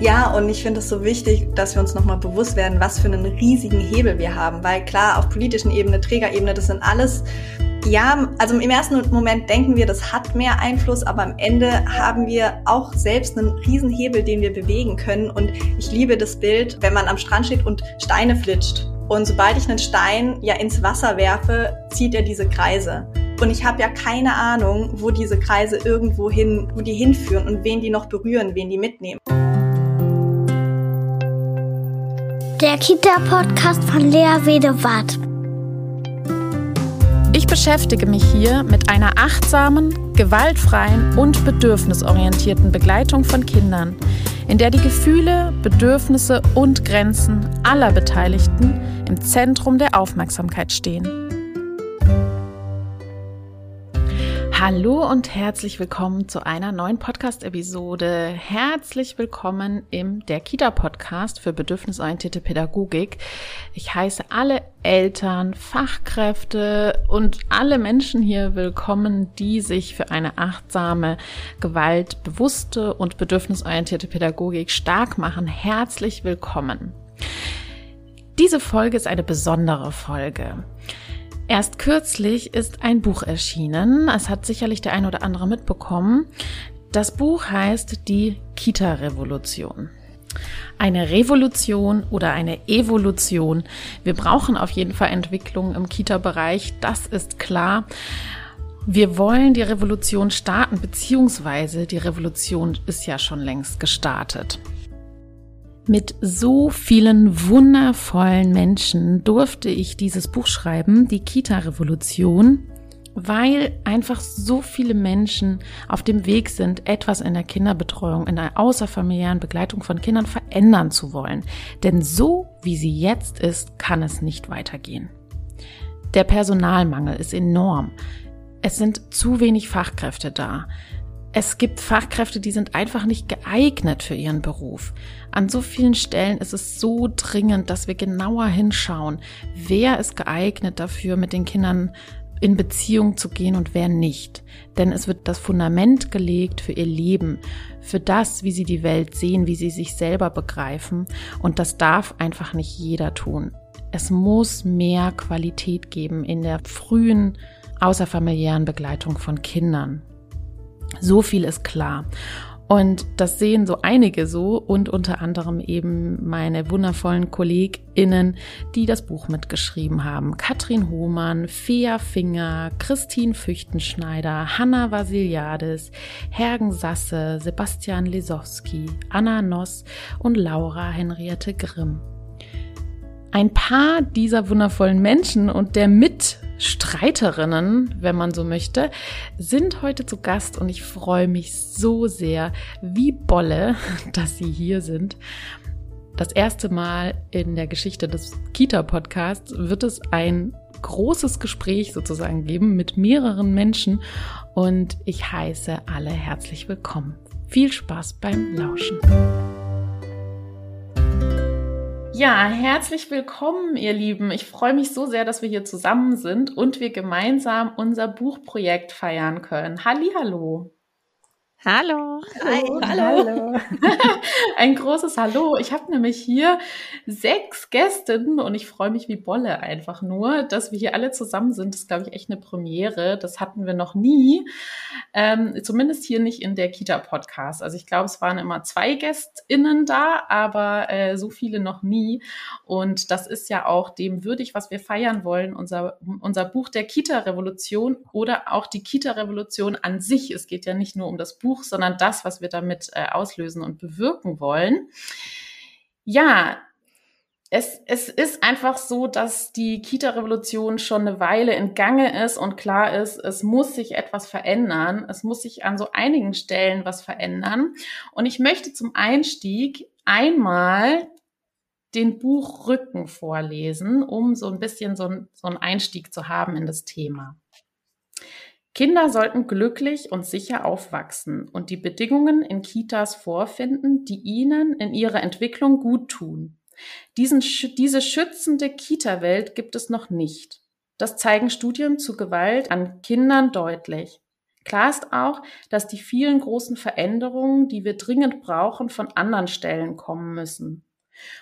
Ja, und ich finde es so wichtig, dass wir uns nochmal bewusst werden, was für einen riesigen Hebel wir haben. Weil klar, auf politischen Ebene, Trägerebene, das sind alles ja, also im ersten Moment denken wir, das hat mehr Einfluss, aber am Ende haben wir auch selbst einen Riesenhebel, den wir bewegen können. Und ich liebe das Bild, wenn man am Strand steht und Steine flitscht. Und sobald ich einen Stein ja ins Wasser werfe, zieht er diese Kreise. Und ich habe ja keine Ahnung, wo diese Kreise irgendwo hin, wo die hinführen und wen die noch berühren, wen die mitnehmen. Der Kita-Podcast von Lea Wedewart. Ich beschäftige mich hier mit einer achtsamen, gewaltfreien und bedürfnisorientierten Begleitung von Kindern, in der die Gefühle, Bedürfnisse und Grenzen aller Beteiligten im Zentrum der Aufmerksamkeit stehen. Hallo und herzlich willkommen zu einer neuen Podcast-Episode. Herzlich willkommen im Der Kita-Podcast für bedürfnisorientierte Pädagogik. Ich heiße alle Eltern, Fachkräfte und alle Menschen hier willkommen, die sich für eine achtsame, gewaltbewusste und bedürfnisorientierte Pädagogik stark machen. Herzlich willkommen. Diese Folge ist eine besondere Folge. Erst kürzlich ist ein Buch erschienen. Es hat sicherlich der ein oder andere mitbekommen. Das Buch heißt Die Kita-Revolution. Eine Revolution oder eine Evolution. Wir brauchen auf jeden Fall Entwicklung im Kita-Bereich, das ist klar. Wir wollen die Revolution starten, beziehungsweise die Revolution ist ja schon längst gestartet. Mit so vielen wundervollen Menschen durfte ich dieses Buch schreiben, die Kita-Revolution, weil einfach so viele Menschen auf dem Weg sind, etwas in der Kinderbetreuung, in der außerfamiliären Begleitung von Kindern verändern zu wollen. Denn so wie sie jetzt ist, kann es nicht weitergehen. Der Personalmangel ist enorm. Es sind zu wenig Fachkräfte da. Es gibt Fachkräfte, die sind einfach nicht geeignet für ihren Beruf. An so vielen Stellen ist es so dringend, dass wir genauer hinschauen, wer ist geeignet dafür, mit den Kindern in Beziehung zu gehen und wer nicht. Denn es wird das Fundament gelegt für ihr Leben, für das, wie sie die Welt sehen, wie sie sich selber begreifen. Und das darf einfach nicht jeder tun. Es muss mehr Qualität geben in der frühen außerfamiliären Begleitung von Kindern. So viel ist klar. Und das sehen so einige so und unter anderem eben meine wundervollen KollegInnen, die das Buch mitgeschrieben haben. Katrin Hohmann, Fea Finger, Christine Füchtenschneider, Hanna Vasiliades, Hergen Sasse, Sebastian Lesowski, Anna Noss und Laura Henriette Grimm. Ein paar dieser wundervollen Menschen und der Mitstreiterinnen, wenn man so möchte, sind heute zu Gast und ich freue mich so sehr, wie Bolle, dass sie hier sind. Das erste Mal in der Geschichte des Kita-Podcasts wird es ein großes Gespräch sozusagen geben mit mehreren Menschen und ich heiße alle herzlich willkommen. Viel Spaß beim Lauschen. Ja, herzlich willkommen, ihr Lieben. Ich freue mich so sehr, dass wir hier zusammen sind und wir gemeinsam unser Buchprojekt feiern können. Hallihallo. Hallo. Hi, hallo. hallo. Ein großes Hallo. Ich habe nämlich hier sechs Gästinnen und ich freue mich wie Bolle einfach nur, dass wir hier alle zusammen sind. Das ist, glaube ich, echt eine Premiere. Das hatten wir noch nie. Ähm, zumindest hier nicht in der Kita-Podcast. Also ich glaube, es waren immer zwei GästInnen da, aber äh, so viele noch nie. Und das ist ja auch dem würdig, was wir feiern wollen. Unser, unser Buch der Kita-Revolution oder auch die Kita-Revolution an sich. Es geht ja nicht nur um das Buch, Buch, sondern das, was wir damit äh, auslösen und bewirken wollen. Ja, es, es ist einfach so, dass die Kita-Revolution schon eine Weile in Gange ist und klar ist, es muss sich etwas verändern. Es muss sich an so einigen Stellen was verändern. Und ich möchte zum Einstieg einmal den Buchrücken vorlesen, um so ein bisschen so, so einen Einstieg zu haben in das Thema. Kinder sollten glücklich und sicher aufwachsen und die Bedingungen in Kitas vorfinden, die ihnen in ihrer Entwicklung gut tun. Diesen, diese schützende Kita-Welt gibt es noch nicht. Das zeigen Studien zu Gewalt an Kindern deutlich. Klar ist auch, dass die vielen großen Veränderungen, die wir dringend brauchen, von anderen Stellen kommen müssen.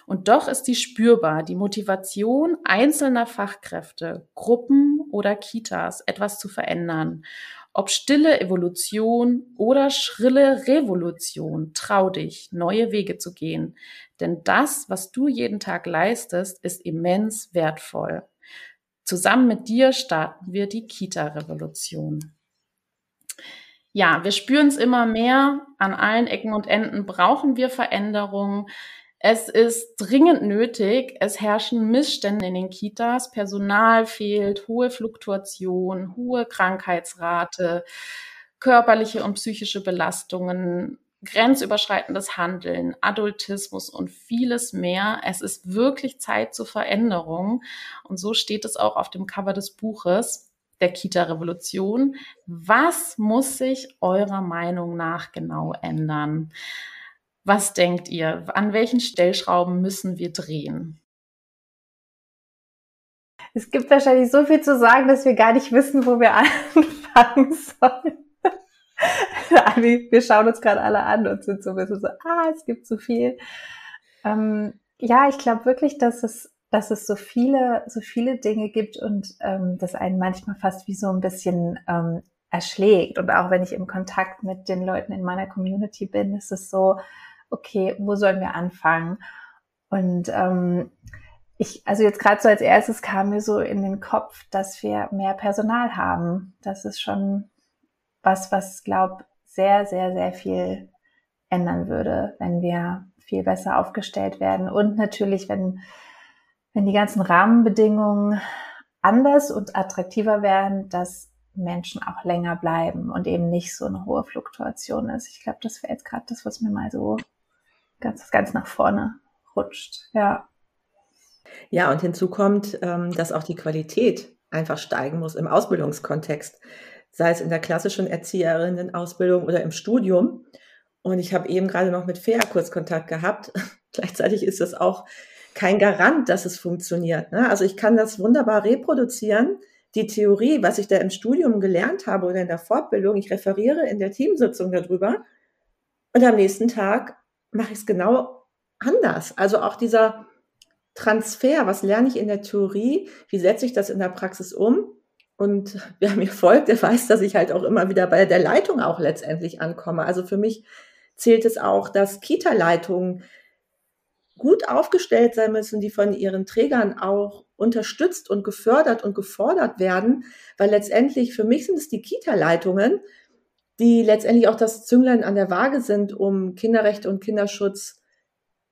Und doch ist die spürbar, die Motivation einzelner Fachkräfte, Gruppen oder Kitas, etwas zu verändern. Ob stille Evolution oder schrille Revolution, trau dich, neue Wege zu gehen. Denn das, was du jeden Tag leistest, ist immens wertvoll. Zusammen mit dir starten wir die Kita-Revolution. Ja, wir spüren es immer mehr. An allen Ecken und Enden brauchen wir Veränderungen. Es ist dringend nötig. Es herrschen Missstände in den Kitas. Personal fehlt, hohe Fluktuation, hohe Krankheitsrate, körperliche und psychische Belastungen, grenzüberschreitendes Handeln, Adultismus und vieles mehr. Es ist wirklich Zeit zur Veränderung. Und so steht es auch auf dem Cover des Buches der Kita-Revolution. Was muss sich eurer Meinung nach genau ändern? Was denkt ihr? An welchen Stellschrauben müssen wir drehen? Es gibt wahrscheinlich so viel zu sagen, dass wir gar nicht wissen, wo wir anfangen sollen. wir schauen uns gerade alle an und sind so ein bisschen so, ah, es gibt so viel. Ähm, ja, ich glaube wirklich, dass es, dass es so viele, so viele Dinge gibt und ähm, das einen manchmal fast wie so ein bisschen ähm, erschlägt. Und auch wenn ich im Kontakt mit den Leuten in meiner Community bin, ist es so, okay, wo sollen wir anfangen? Und ähm, ich, also jetzt gerade so als erstes kam mir so in den Kopf, dass wir mehr Personal haben. Das ist schon was, was glaub sehr, sehr, sehr viel ändern würde, wenn wir viel besser aufgestellt werden. Und natürlich, wenn, wenn die ganzen Rahmenbedingungen anders und attraktiver werden, dass Menschen auch länger bleiben und eben nicht so eine hohe Fluktuation ist. Ich glaube, das wäre jetzt gerade das, was mir mal so ganz, ganz nach vorne rutscht. Ja. Ja, und hinzu kommt, ähm, dass auch die Qualität einfach steigen muss im Ausbildungskontext, sei es in der klassischen Erzieherinnenausbildung oder im Studium. Und ich habe eben gerade noch mit Fea kurz Kontakt gehabt. Gleichzeitig ist das auch kein Garant, dass es funktioniert. Ne? Also ich kann das wunderbar reproduzieren, die Theorie, was ich da im Studium gelernt habe oder in der Fortbildung. Ich referiere in der Teamsitzung darüber. Und am nächsten Tag mache ich es genau anders. Also auch dieser Transfer, was lerne ich in der Theorie, wie setze ich das in der Praxis um? Und wer mir folgt, der weiß, dass ich halt auch immer wieder bei der Leitung auch letztendlich ankomme. Also für mich zählt es auch, dass Kita-Leitungen gut aufgestellt sein müssen, die von ihren Trägern auch unterstützt und gefördert und gefordert werden, weil letztendlich für mich sind es die Kita-Leitungen, die letztendlich auch das Zünglein an der Waage sind, um Kinderrechte und Kinderschutz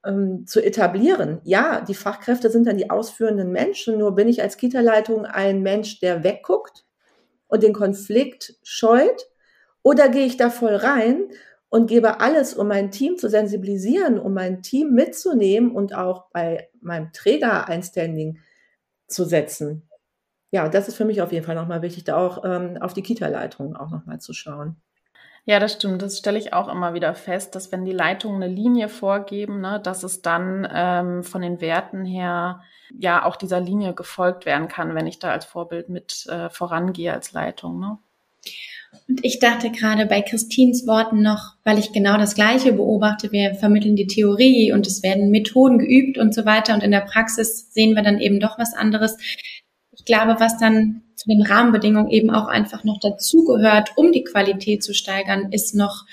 ähm, zu etablieren. Ja, die Fachkräfte sind dann die ausführenden Menschen, nur bin ich als Kita-Leitung ein Mensch, der wegguckt und den Konflikt scheut, oder gehe ich da voll rein und gebe alles, um mein Team zu sensibilisieren, um mein Team mitzunehmen und auch bei meinem Träger ein Standing zu setzen. Ja, das ist für mich auf jeden Fall nochmal wichtig, da auch ähm, auf die Kita-Leitung auch nochmal zu schauen. Ja, das stimmt. Das stelle ich auch immer wieder fest, dass wenn die Leitungen eine Linie vorgeben, ne, dass es dann ähm, von den Werten her ja auch dieser Linie gefolgt werden kann, wenn ich da als Vorbild mit äh, vorangehe als Leitung. Ne? Und ich dachte gerade bei Christins Worten noch, weil ich genau das Gleiche beobachte, wir vermitteln die Theorie und es werden Methoden geübt und so weiter und in der Praxis sehen wir dann eben doch was anderes. Ich glaube, was dann zu den Rahmenbedingungen eben auch einfach noch dazugehört, um die Qualität zu steigern, ist noch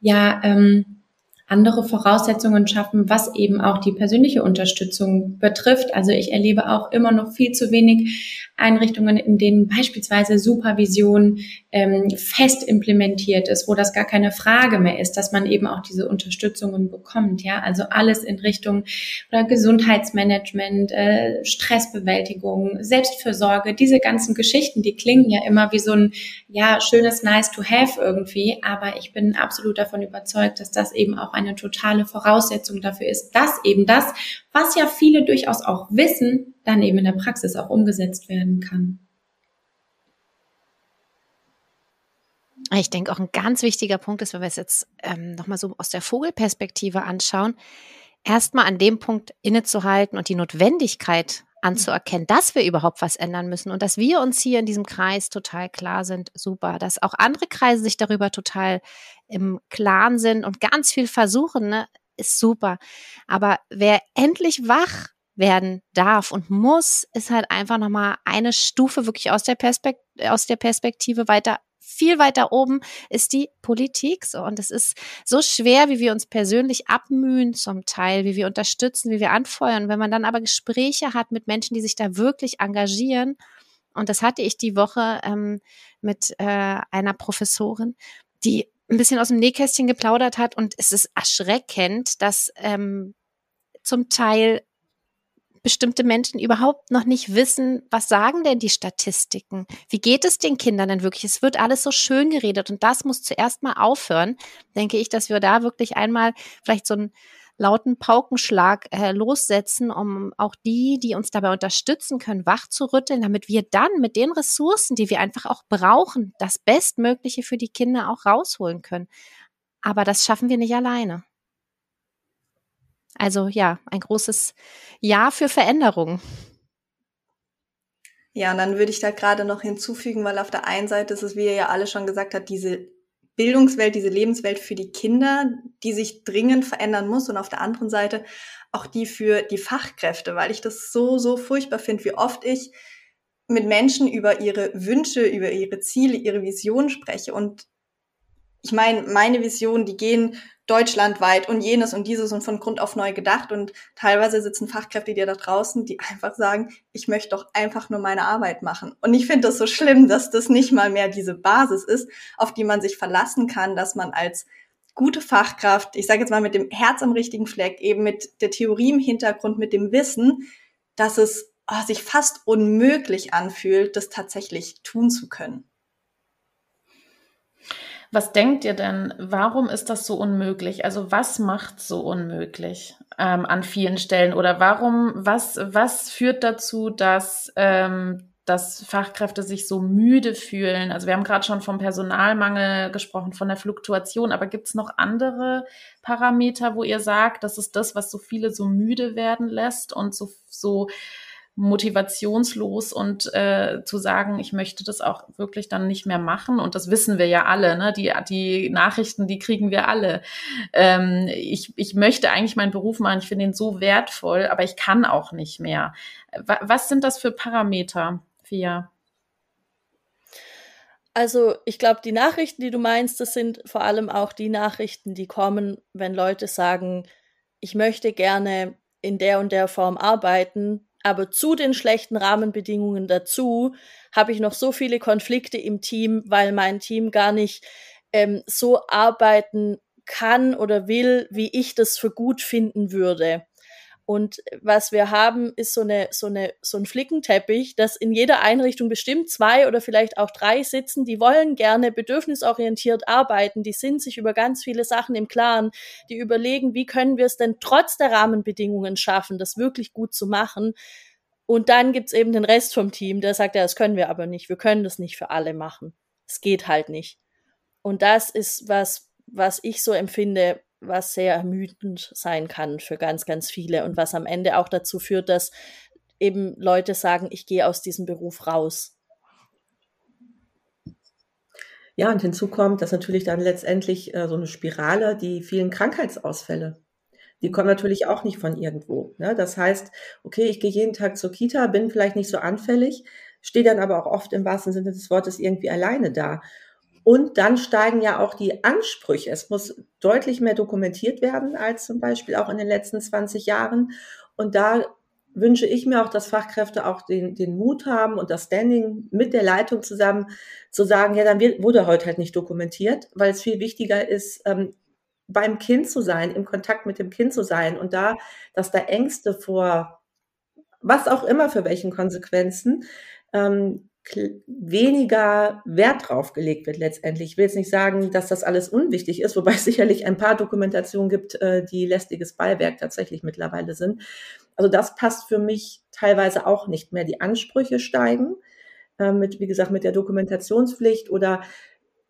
ja ähm, andere Voraussetzungen schaffen, was eben auch die persönliche Unterstützung betrifft. Also ich erlebe auch immer noch viel zu wenig Einrichtungen, in denen beispielsweise Supervision ähm, fest implementiert ist, wo das gar keine Frage mehr ist, dass man eben auch diese Unterstützungen bekommt. Ja, also alles in Richtung oder Gesundheitsmanagement, äh, Stressbewältigung, Selbstfürsorge, diese ganzen Geschichten, die klingen ja immer wie so ein ja schönes Nice to have irgendwie, aber ich bin absolut davon überzeugt, dass das eben auch eine totale Voraussetzung dafür ist, dass eben das, was ja viele durchaus auch wissen, dann eben in der Praxis auch umgesetzt werden kann. Ich denke, auch ein ganz wichtiger Punkt ist, wenn wir es jetzt ähm, nochmal so aus der Vogelperspektive anschauen, erstmal an dem Punkt innezuhalten und die Notwendigkeit anzuerkennen, dass wir überhaupt was ändern müssen und dass wir uns hier in diesem Kreis total klar sind, super. Dass auch andere Kreise sich darüber total im Klaren sind und ganz viel versuchen, ne, ist super. Aber wer endlich wach werden darf und muss, ist halt einfach nochmal eine Stufe wirklich aus der, aus der Perspektive weiter viel weiter oben ist die Politik. So, und es ist so schwer, wie wir uns persönlich abmühen zum Teil, wie wir unterstützen, wie wir anfeuern. Wenn man dann aber Gespräche hat mit Menschen, die sich da wirklich engagieren, und das hatte ich die Woche ähm, mit äh, einer Professorin, die ein bisschen aus dem Nähkästchen geplaudert hat. Und es ist erschreckend, dass ähm, zum Teil bestimmte Menschen überhaupt noch nicht wissen, was sagen denn die Statistiken? Wie geht es den Kindern denn wirklich? Es wird alles so schön geredet und das muss zuerst mal aufhören. Denke ich, dass wir da wirklich einmal vielleicht so einen lauten Paukenschlag äh, lossetzen, um auch die, die uns dabei unterstützen können, wach zu rütteln, damit wir dann mit den Ressourcen, die wir einfach auch brauchen, das Bestmögliche für die Kinder auch rausholen können. Aber das schaffen wir nicht alleine. Also ja, ein großes Ja für Veränderung. Ja, und dann würde ich da gerade noch hinzufügen, weil auf der einen Seite ist es, wie ihr ja alle schon gesagt habt, diese Bildungswelt, diese Lebenswelt für die Kinder, die sich dringend verändern muss und auf der anderen Seite auch die für die Fachkräfte, weil ich das so, so furchtbar finde, wie oft ich mit Menschen über ihre Wünsche, über ihre Ziele, ihre Vision spreche und ich meine, meine Vision, die gehen deutschlandweit und jenes und dieses und von Grund auf neu gedacht. Und teilweise sitzen Fachkräfte dir da draußen, die einfach sagen, ich möchte doch einfach nur meine Arbeit machen. Und ich finde das so schlimm, dass das nicht mal mehr diese Basis ist, auf die man sich verlassen kann, dass man als gute Fachkraft, ich sage jetzt mal mit dem Herz am richtigen Fleck, eben mit der Theorie im Hintergrund, mit dem Wissen, dass es oh, sich fast unmöglich anfühlt, das tatsächlich tun zu können. Was denkt ihr denn, warum ist das so unmöglich? Also was macht so unmöglich ähm, an vielen Stellen? Oder warum, was, was führt dazu, dass, ähm, dass Fachkräfte sich so müde fühlen? Also wir haben gerade schon vom Personalmangel gesprochen, von der Fluktuation, aber gibt es noch andere Parameter, wo ihr sagt, das ist das, was so viele so müde werden lässt und so, so motivationslos und äh, zu sagen, ich möchte das auch wirklich dann nicht mehr machen. Und das wissen wir ja alle, ne? Die, die Nachrichten, die kriegen wir alle. Ähm, ich, ich möchte eigentlich meinen Beruf machen, ich finde ihn so wertvoll, aber ich kann auch nicht mehr. Was sind das für Parameter, Fia? Also ich glaube, die Nachrichten, die du meinst, das sind vor allem auch die Nachrichten, die kommen, wenn Leute sagen, ich möchte gerne in der und der Form arbeiten, aber zu den schlechten Rahmenbedingungen dazu habe ich noch so viele Konflikte im Team, weil mein Team gar nicht ähm, so arbeiten kann oder will, wie ich das für gut finden würde. Und was wir haben, ist so eine, so eine, so ein Flickenteppich, dass in jeder Einrichtung bestimmt zwei oder vielleicht auch drei sitzen, die wollen gerne bedürfnisorientiert arbeiten, die sind sich über ganz viele Sachen im Klaren, die überlegen, wie können wir es denn trotz der Rahmenbedingungen schaffen, das wirklich gut zu machen. Und dann gibt's eben den Rest vom Team, der sagt, ja, das können wir aber nicht, wir können das nicht für alle machen. Es geht halt nicht. Und das ist was, was ich so empfinde, was sehr ermüdend sein kann für ganz, ganz viele und was am Ende auch dazu führt, dass eben Leute sagen, ich gehe aus diesem Beruf raus. Ja, und hinzu kommt, dass natürlich dann letztendlich äh, so eine Spirale, die vielen Krankheitsausfälle, die kommen natürlich auch nicht von irgendwo. Ne? Das heißt, okay, ich gehe jeden Tag zur Kita, bin vielleicht nicht so anfällig, stehe dann aber auch oft im wahrsten Sinne des Wortes irgendwie alleine da. Und dann steigen ja auch die Ansprüche. Es muss deutlich mehr dokumentiert werden als zum Beispiel auch in den letzten 20 Jahren. Und da wünsche ich mir auch, dass Fachkräfte auch den, den Mut haben und das Standing mit der Leitung zusammen zu sagen, ja, dann wird, wurde heute halt nicht dokumentiert, weil es viel wichtiger ist, ähm, beim Kind zu sein, im Kontakt mit dem Kind zu sein und da, dass da Ängste vor was auch immer für welchen Konsequenzen ähm, weniger Wert drauf gelegt wird letztendlich. Ich will jetzt nicht sagen, dass das alles unwichtig ist, wobei es sicherlich ein paar Dokumentationen gibt, äh, die lästiges Beiwerk tatsächlich mittlerweile sind. Also das passt für mich teilweise auch nicht mehr. Die Ansprüche steigen äh, mit, wie gesagt, mit der Dokumentationspflicht oder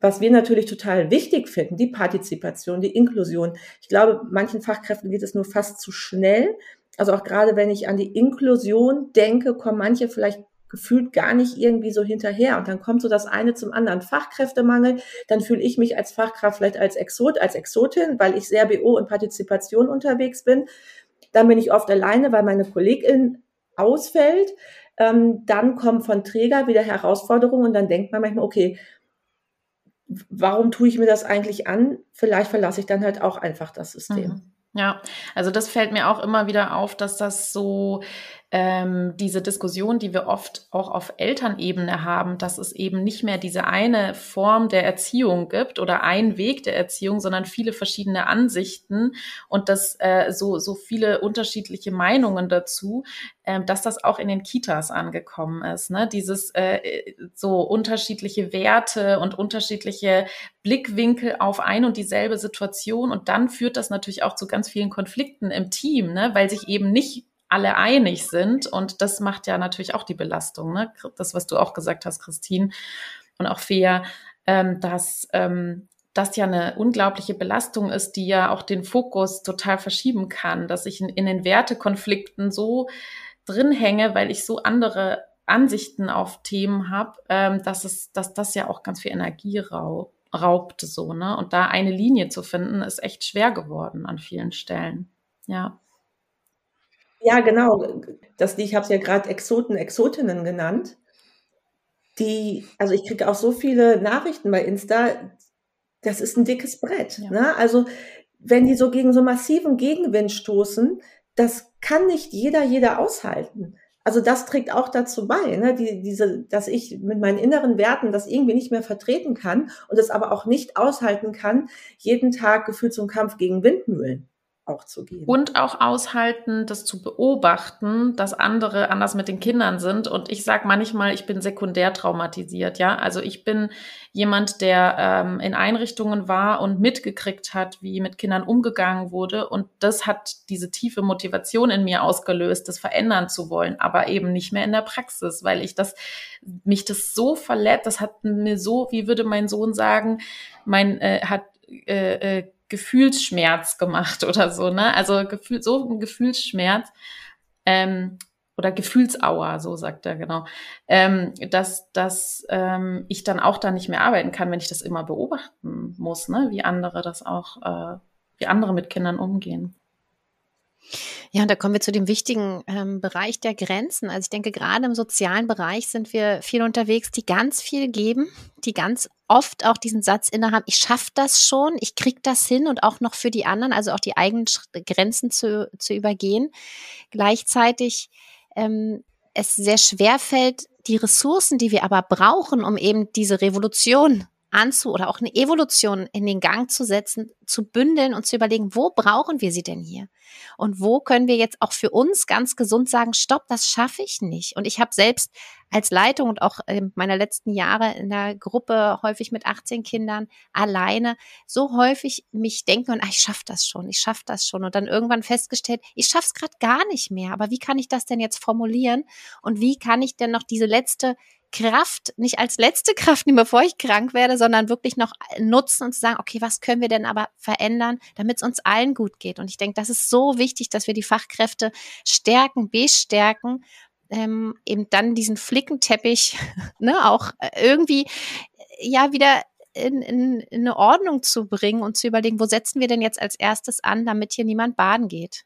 was wir natürlich total wichtig finden, die Partizipation, die Inklusion. Ich glaube, manchen Fachkräften geht es nur fast zu schnell, Also auch gerade wenn ich an die Inklusion denke, kommen manche vielleicht gefühlt gar nicht irgendwie so hinterher. Und dann kommt so das eine zum anderen. Fachkräftemangel, dann fühle ich mich als Fachkraft vielleicht als Exot, als Exotin, weil ich sehr BO und Partizipation unterwegs bin. Dann bin ich oft alleine, weil meine Kollegin ausfällt. Ähm, dann kommen von Träger wieder Herausforderungen und dann denkt man manchmal, okay, warum tue ich mir das eigentlich an? Vielleicht verlasse ich dann halt auch einfach das System. Mhm. Ja, also das fällt mir auch immer wieder auf, dass das so ähm, diese Diskussion, die wir oft auch auf Elternebene haben, dass es eben nicht mehr diese eine Form der Erziehung gibt oder ein Weg der Erziehung, sondern viele verschiedene Ansichten und dass äh, so, so viele unterschiedliche Meinungen dazu, äh, dass das auch in den Kitas angekommen ist. Ne? Dieses äh, so unterschiedliche Werte und unterschiedliche Blickwinkel auf ein und dieselbe Situation und dann führt das natürlich auch zu ganz vielen Konflikten im Team, ne? weil sich eben nicht alle einig sind. Und das macht ja natürlich auch die Belastung, ne? Das, was du auch gesagt hast, Christine und auch Fea, ähm, dass ähm, das ja eine unglaubliche Belastung ist, die ja auch den Fokus total verschieben kann, dass ich in, in den Wertekonflikten so drin hänge, weil ich so andere Ansichten auf Themen habe, ähm, dass es, dass das ja auch ganz viel Energie rau raubt, so, ne? Und da eine Linie zu finden, ist echt schwer geworden an vielen Stellen. Ja. Ja, genau. Das, ich habe es ja gerade Exoten, Exotinnen genannt. Die, also ich kriege auch so viele Nachrichten bei Insta, das ist ein dickes Brett. Ja. Ne? Also wenn die so gegen so massiven Gegenwind stoßen, das kann nicht jeder, jeder aushalten. Also das trägt auch dazu bei, ne? Die, diese, dass ich mit meinen inneren Werten das irgendwie nicht mehr vertreten kann und es aber auch nicht aushalten kann, jeden Tag gefühlt zum Kampf gegen Windmühlen auch zu gehen. Und auch aushalten, das zu beobachten, dass andere anders mit den Kindern sind. Und ich sage manchmal, ich bin sekundär traumatisiert, ja. Also ich bin jemand, der ähm, in Einrichtungen war und mitgekriegt hat, wie mit Kindern umgegangen wurde. Und das hat diese tiefe Motivation in mir ausgelöst, das verändern zu wollen, aber eben nicht mehr in der Praxis, weil ich das, mich das so verletzt, das hat mir so, wie würde mein Sohn sagen, mein, äh, hat äh, äh, Gefühlsschmerz gemacht oder so, ne? Also Gefühl, so ein Gefühlsschmerz ähm, oder Gefühlsauer, so sagt er genau, ähm, dass, dass ähm, ich dann auch da nicht mehr arbeiten kann, wenn ich das immer beobachten muss, ne? Wie andere das auch, äh, wie andere mit Kindern umgehen. Ja, und da kommen wir zu dem wichtigen ähm, Bereich der Grenzen. Also ich denke, gerade im sozialen Bereich sind wir viel unterwegs, die ganz viel geben, die ganz oft auch diesen Satz innehaben, ich schaffe das schon, ich krieg das hin und auch noch für die anderen, also auch die eigenen Grenzen zu, zu übergehen. Gleichzeitig ähm, es sehr schwer fällt, die Ressourcen, die wir aber brauchen, um eben diese Revolution anzu oder auch eine Evolution in den Gang zu setzen, zu bündeln und zu überlegen, wo brauchen wir sie denn hier? Und wo können wir jetzt auch für uns ganz gesund sagen, stopp, das schaffe ich nicht. Und ich habe selbst als Leitung und auch in meiner letzten Jahre in der Gruppe häufig mit 18 Kindern alleine so häufig mich denken und ah, ich schaffe das schon, ich schaffe das schon und dann irgendwann festgestellt, ich schaffe es gerade gar nicht mehr. Aber wie kann ich das denn jetzt formulieren und wie kann ich denn noch diese letzte Kraft nicht als letzte Kraft nehmen, bevor ich krank werde, sondern wirklich noch nutzen und zu sagen, okay, was können wir denn aber verändern, damit es uns allen gut geht? Und ich denke, das ist so wichtig, dass wir die Fachkräfte stärken, bestärken, ähm, eben dann diesen Flickenteppich ne, auch äh, irgendwie ja wieder in, in, in eine Ordnung zu bringen und zu überlegen, wo setzen wir denn jetzt als erstes an, damit hier niemand baden geht.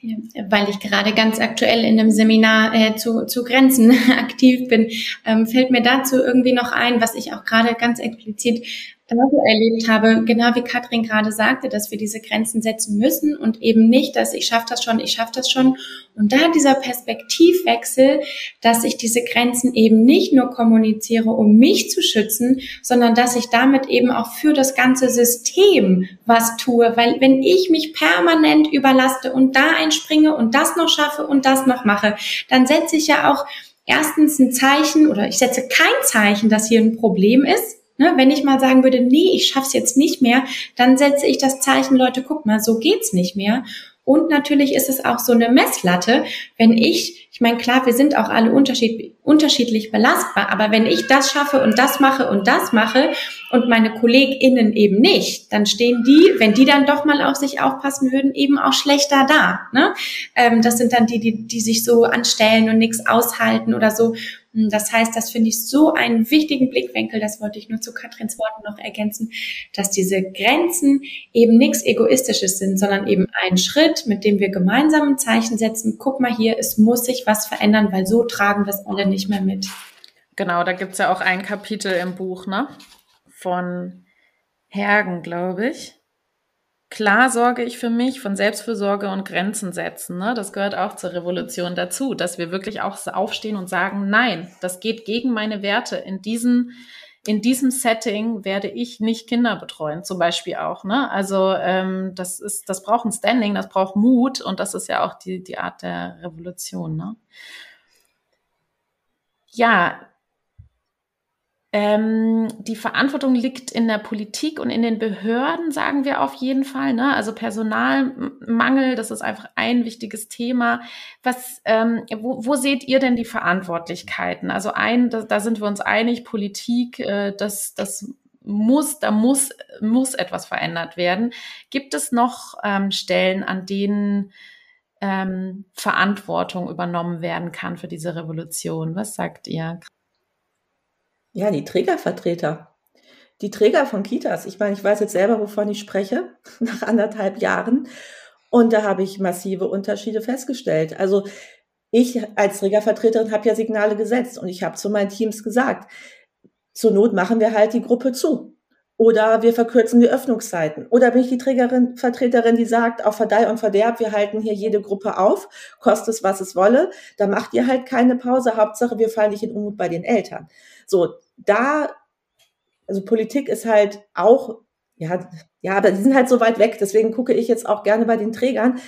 Weil ich gerade ganz aktuell in einem Seminar äh, zu, zu Grenzen aktiv bin, ähm, fällt mir dazu irgendwie noch ein, was ich auch gerade ganz explizit erlebt habe, genau wie Katrin gerade sagte, dass wir diese Grenzen setzen müssen und eben nicht, dass ich schaffe das schon, ich schaffe das schon. Und da dieser Perspektivwechsel, dass ich diese Grenzen eben nicht nur kommuniziere, um mich zu schützen, sondern dass ich damit eben auch für das ganze System was tue. Weil wenn ich mich permanent überlaste und da einspringe und das noch schaffe und das noch mache, dann setze ich ja auch erstens ein Zeichen oder ich setze kein Zeichen, dass hier ein Problem ist Ne, wenn ich mal sagen würde, nee, ich schaff's jetzt nicht mehr, dann setze ich das Zeichen, Leute, guck mal, so geht's nicht mehr. Und natürlich ist es auch so eine Messlatte, wenn ich, ich meine, klar, wir sind auch alle unterschied, unterschiedlich belastbar, aber wenn ich das schaffe und das mache und das mache und meine KollegInnen eben nicht, dann stehen die, wenn die dann doch mal auf sich aufpassen würden, eben auch schlechter da. Ne? Ähm, das sind dann die, die, die sich so anstellen und nichts aushalten oder so. Das heißt, das finde ich so einen wichtigen Blickwinkel, das wollte ich nur zu Katrins Worten noch ergänzen, dass diese Grenzen eben nichts Egoistisches sind, sondern eben ein Schritt, mit dem wir gemeinsam ein Zeichen setzen. Guck mal hier, es muss sich was verändern, weil so tragen wir es alle nicht mehr mit. Genau, da gibt es ja auch ein Kapitel im Buch, ne? Von Hergen, glaube ich Klar sorge ich für mich von Selbstfürsorge und Grenzen setzen. Ne? Das gehört auch zur Revolution dazu, dass wir wirklich auch aufstehen und sagen, nein, das geht gegen meine Werte. In diesem, in diesem Setting werde ich nicht Kinder betreuen, zum Beispiel auch. Ne? Also ähm, das ist, das braucht ein Standing, das braucht Mut und das ist ja auch die, die Art der Revolution. Ne? Ja, ähm, die Verantwortung liegt in der Politik und in den Behörden, sagen wir auf jeden Fall. Ne? Also Personalmangel, das ist einfach ein wichtiges Thema. Was, ähm, wo, wo seht ihr denn die Verantwortlichkeiten? Also ein, da, da sind wir uns einig, Politik, äh, das, das muss, da muss, muss etwas verändert werden. Gibt es noch ähm, Stellen, an denen ähm, Verantwortung übernommen werden kann für diese Revolution? Was sagt ihr? Ja, die Trägervertreter. Die Träger von Kitas. Ich meine, ich weiß jetzt selber, wovon ich spreche, nach anderthalb Jahren. Und da habe ich massive Unterschiede festgestellt. Also ich als Trägervertreterin habe ja Signale gesetzt und ich habe zu meinen Teams gesagt, zur Not machen wir halt die Gruppe zu. Oder wir verkürzen die Öffnungszeiten. Oder bin ich die Trägerin, Vertreterin, die sagt, auf Verdeih und Verderb, wir halten hier jede Gruppe auf, kostet es, was es wolle. Da macht ihr halt keine Pause. Hauptsache, wir fallen nicht in Unmut bei den Eltern. So, da, also Politik ist halt auch, ja, ja, aber die sind halt so weit weg. Deswegen gucke ich jetzt auch gerne bei den Trägern.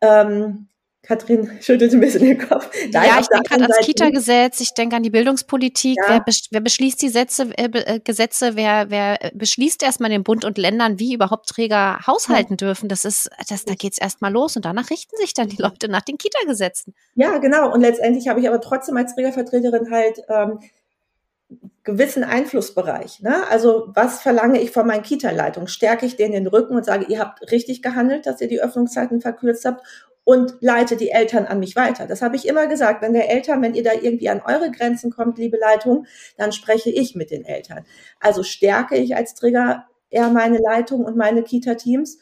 Ähm, Katrin schüttelt ein bisschen den Kopf. Nein, ja, ich denke gerade ans Kita-Gesetz, ich denke an die Bildungspolitik. Ja. Wer, besch wer, beschließt die Sätze, äh, äh, Gesetze? Wer, wer beschließt erstmal den Bund und Ländern, wie überhaupt Träger haushalten ja. dürfen? Das ist, das, da geht's erstmal los und danach richten sich dann die Leute nach den Kita-Gesetzen. Ja, genau. Und letztendlich habe ich aber trotzdem als Trägervertreterin halt ähm, gewissen Einflussbereich. Ne? Also was verlange ich von meinen Kita-Leitungen? Stärke ich denen den Rücken und sage, ihr habt richtig gehandelt, dass ihr die Öffnungszeiten verkürzt habt und leite die Eltern an mich weiter. Das habe ich immer gesagt. Wenn der Eltern, wenn ihr da irgendwie an eure Grenzen kommt, liebe Leitung, dann spreche ich mit den Eltern. Also stärke ich als Trigger eher meine Leitung und meine Kita-Teams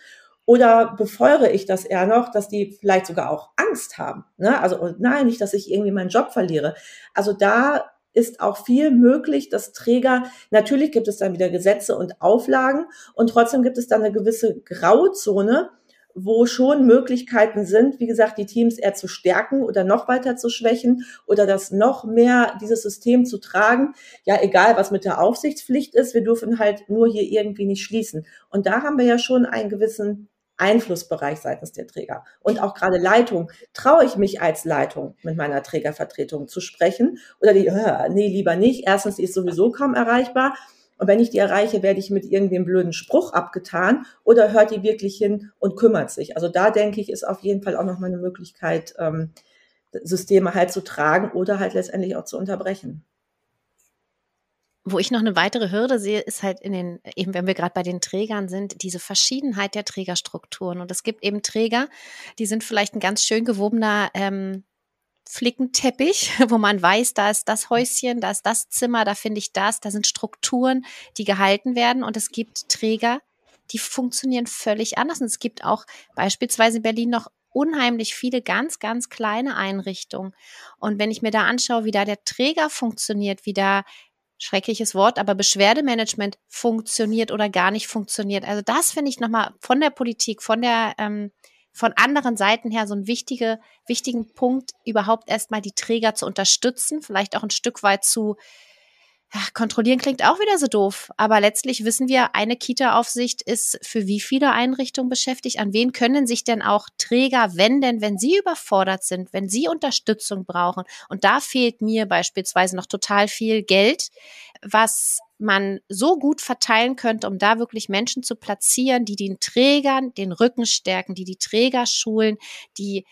oder befeuere ich das eher noch, dass die vielleicht sogar auch Angst haben? Ne? Also nein, nicht, dass ich irgendwie meinen Job verliere. Also da ist auch viel möglich, dass Träger, natürlich gibt es dann wieder Gesetze und Auflagen und trotzdem gibt es dann eine gewisse Grauzone, wo schon Möglichkeiten sind, wie gesagt, die Teams eher zu stärken oder noch weiter zu schwächen oder das noch mehr dieses System zu tragen. Ja, egal, was mit der Aufsichtspflicht ist, wir dürfen halt nur hier irgendwie nicht schließen. Und da haben wir ja schon einen gewissen Einflussbereich seitens der Träger. Und auch gerade Leitung. Traue ich mich als Leitung mit meiner Trägervertretung zu sprechen? Oder die, äh, nee, lieber nicht. Erstens, die ist sowieso kaum erreichbar. Und wenn ich die erreiche, werde ich mit irgendeinem blöden Spruch abgetan oder hört die wirklich hin und kümmert sich. Also da denke ich, ist auf jeden Fall auch noch mal eine Möglichkeit, ähm, Systeme halt zu tragen oder halt letztendlich auch zu unterbrechen. Wo ich noch eine weitere Hürde sehe, ist halt in den, eben wenn wir gerade bei den Trägern sind, diese Verschiedenheit der Trägerstrukturen. Und es gibt eben Träger, die sind vielleicht ein ganz schön gewobener ähm, Flickenteppich, wo man weiß, da ist das Häuschen, da ist das Zimmer, da finde ich das, da sind Strukturen, die gehalten werden. Und es gibt Träger, die funktionieren völlig anders. Und es gibt auch beispielsweise in Berlin noch unheimlich viele ganz, ganz kleine Einrichtungen. Und wenn ich mir da anschaue, wie da der Träger funktioniert, wie da schreckliches Wort, aber Beschwerdemanagement funktioniert oder gar nicht funktioniert. Also das finde ich nochmal von der Politik, von der ähm, von anderen Seiten her so einen wichtige, wichtigen Punkt, überhaupt erstmal die Träger zu unterstützen, vielleicht auch ein Stück weit zu ja, kontrollieren klingt auch wieder so doof, aber letztlich wissen wir, eine Kita-Aufsicht ist für wie viele Einrichtungen beschäftigt? An wen können sich denn auch Träger wenden, wenn sie überfordert sind, wenn sie Unterstützung brauchen? Und da fehlt mir beispielsweise noch total viel Geld, was man so gut verteilen könnte, um da wirklich Menschen zu platzieren, die den Trägern den Rücken stärken, die die Träger schulen, die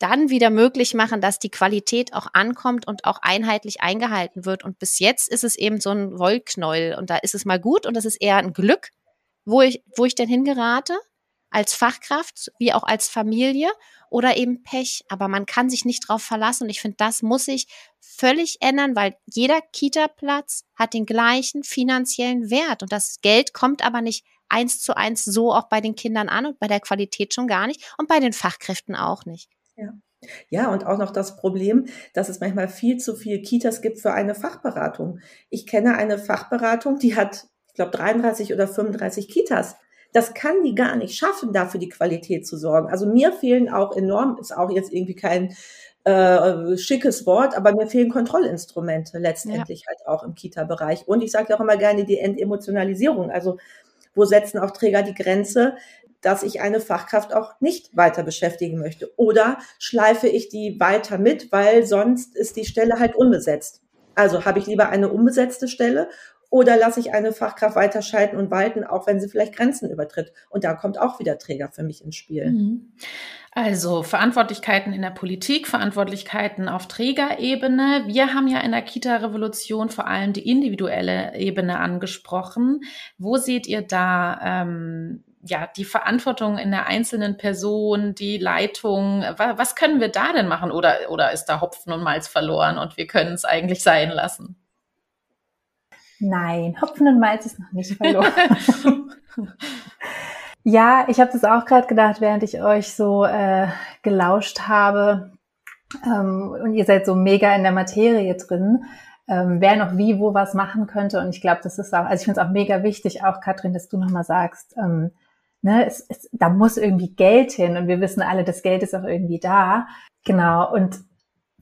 dann wieder möglich machen, dass die Qualität auch ankommt und auch einheitlich eingehalten wird. Und bis jetzt ist es eben so ein Wollknäuel und da ist es mal gut und das ist eher ein Glück, wo ich, wo ich denn hingerate, als Fachkraft wie auch als Familie oder eben Pech. Aber man kann sich nicht drauf verlassen und ich finde, das muss sich völlig ändern, weil jeder Kita-Platz hat den gleichen finanziellen Wert und das Geld kommt aber nicht eins zu eins so auch bei den Kindern an und bei der Qualität schon gar nicht und bei den Fachkräften auch nicht. Ja. Ja, und auch noch das Problem, dass es manchmal viel zu viel Kitas gibt für eine Fachberatung. Ich kenne eine Fachberatung, die hat, ich glaube, 33 oder 35 Kitas. Das kann die gar nicht schaffen, da für die Qualität zu sorgen. Also mir fehlen auch enorm, ist auch jetzt irgendwie kein äh, schickes Wort, aber mir fehlen Kontrollinstrumente letztendlich ja. halt auch im Kita-Bereich. Und ich sage ja auch immer gerne die Entemotionalisierung. Also wo setzen auch Träger die Grenze? Dass ich eine Fachkraft auch nicht weiter beschäftigen möchte. Oder schleife ich die weiter mit, weil sonst ist die Stelle halt unbesetzt. Also habe ich lieber eine unbesetzte Stelle oder lasse ich eine Fachkraft weiterschalten und walten, auch wenn sie vielleicht Grenzen übertritt. Und da kommt auch wieder Träger für mich ins Spiel. Mhm. Also Verantwortlichkeiten in der Politik, Verantwortlichkeiten auf Trägerebene. Wir haben ja in der Kita-Revolution vor allem die individuelle Ebene angesprochen. Wo seht ihr da ähm, ja, die Verantwortung in der einzelnen Person, die Leitung, was können wir da denn machen? Oder, oder ist da Hopfen und Malz verloren und wir können es eigentlich sein lassen? Nein, Hopfen und Malz ist noch nicht verloren. ja, ich habe das auch gerade gedacht, während ich euch so äh, gelauscht habe. Ähm, und ihr seid so mega in der Materie drin ähm, wer noch wie, wo was machen könnte. Und ich glaube, das ist auch, also ich finde es auch mega wichtig, auch Katrin, dass du nochmal sagst, ähm, ne, es, es, da muss irgendwie Geld hin und wir wissen alle, das Geld ist auch irgendwie da. Genau. Und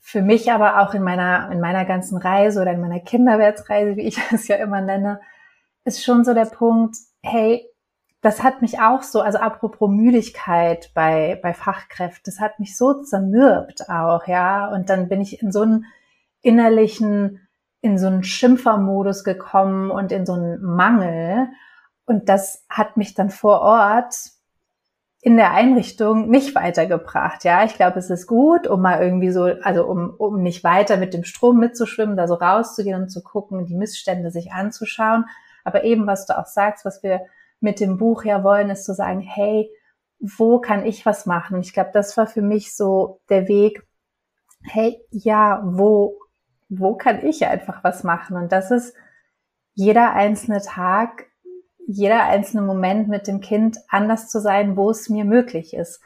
für mich aber auch in meiner, in meiner ganzen Reise oder in meiner Kinderwärtsreise, wie ich es ja immer nenne, ist schon so der Punkt, hey, das hat mich auch so, also apropos Müdigkeit bei, bei Fachkräften, das hat mich so zermürbt auch, ja. Und dann bin ich in so einen innerlichen, in so einen Schimpfermodus gekommen und in so einen Mangel. Und das hat mich dann vor Ort in der Einrichtung nicht weitergebracht. Ja, ich glaube, es ist gut, um mal irgendwie so, also um, um nicht weiter mit dem Strom mitzuschwimmen, da so rauszugehen und zu gucken, die Missstände sich anzuschauen. Aber eben, was du auch sagst, was wir mit dem Buch ja wollen, ist zu sagen, hey, wo kann ich was machen? Ich glaube, das war für mich so der Weg, hey, ja, wo, wo kann ich einfach was machen? Und das ist jeder einzelne Tag jeder einzelne Moment mit dem Kind anders zu sein, wo es mir möglich ist.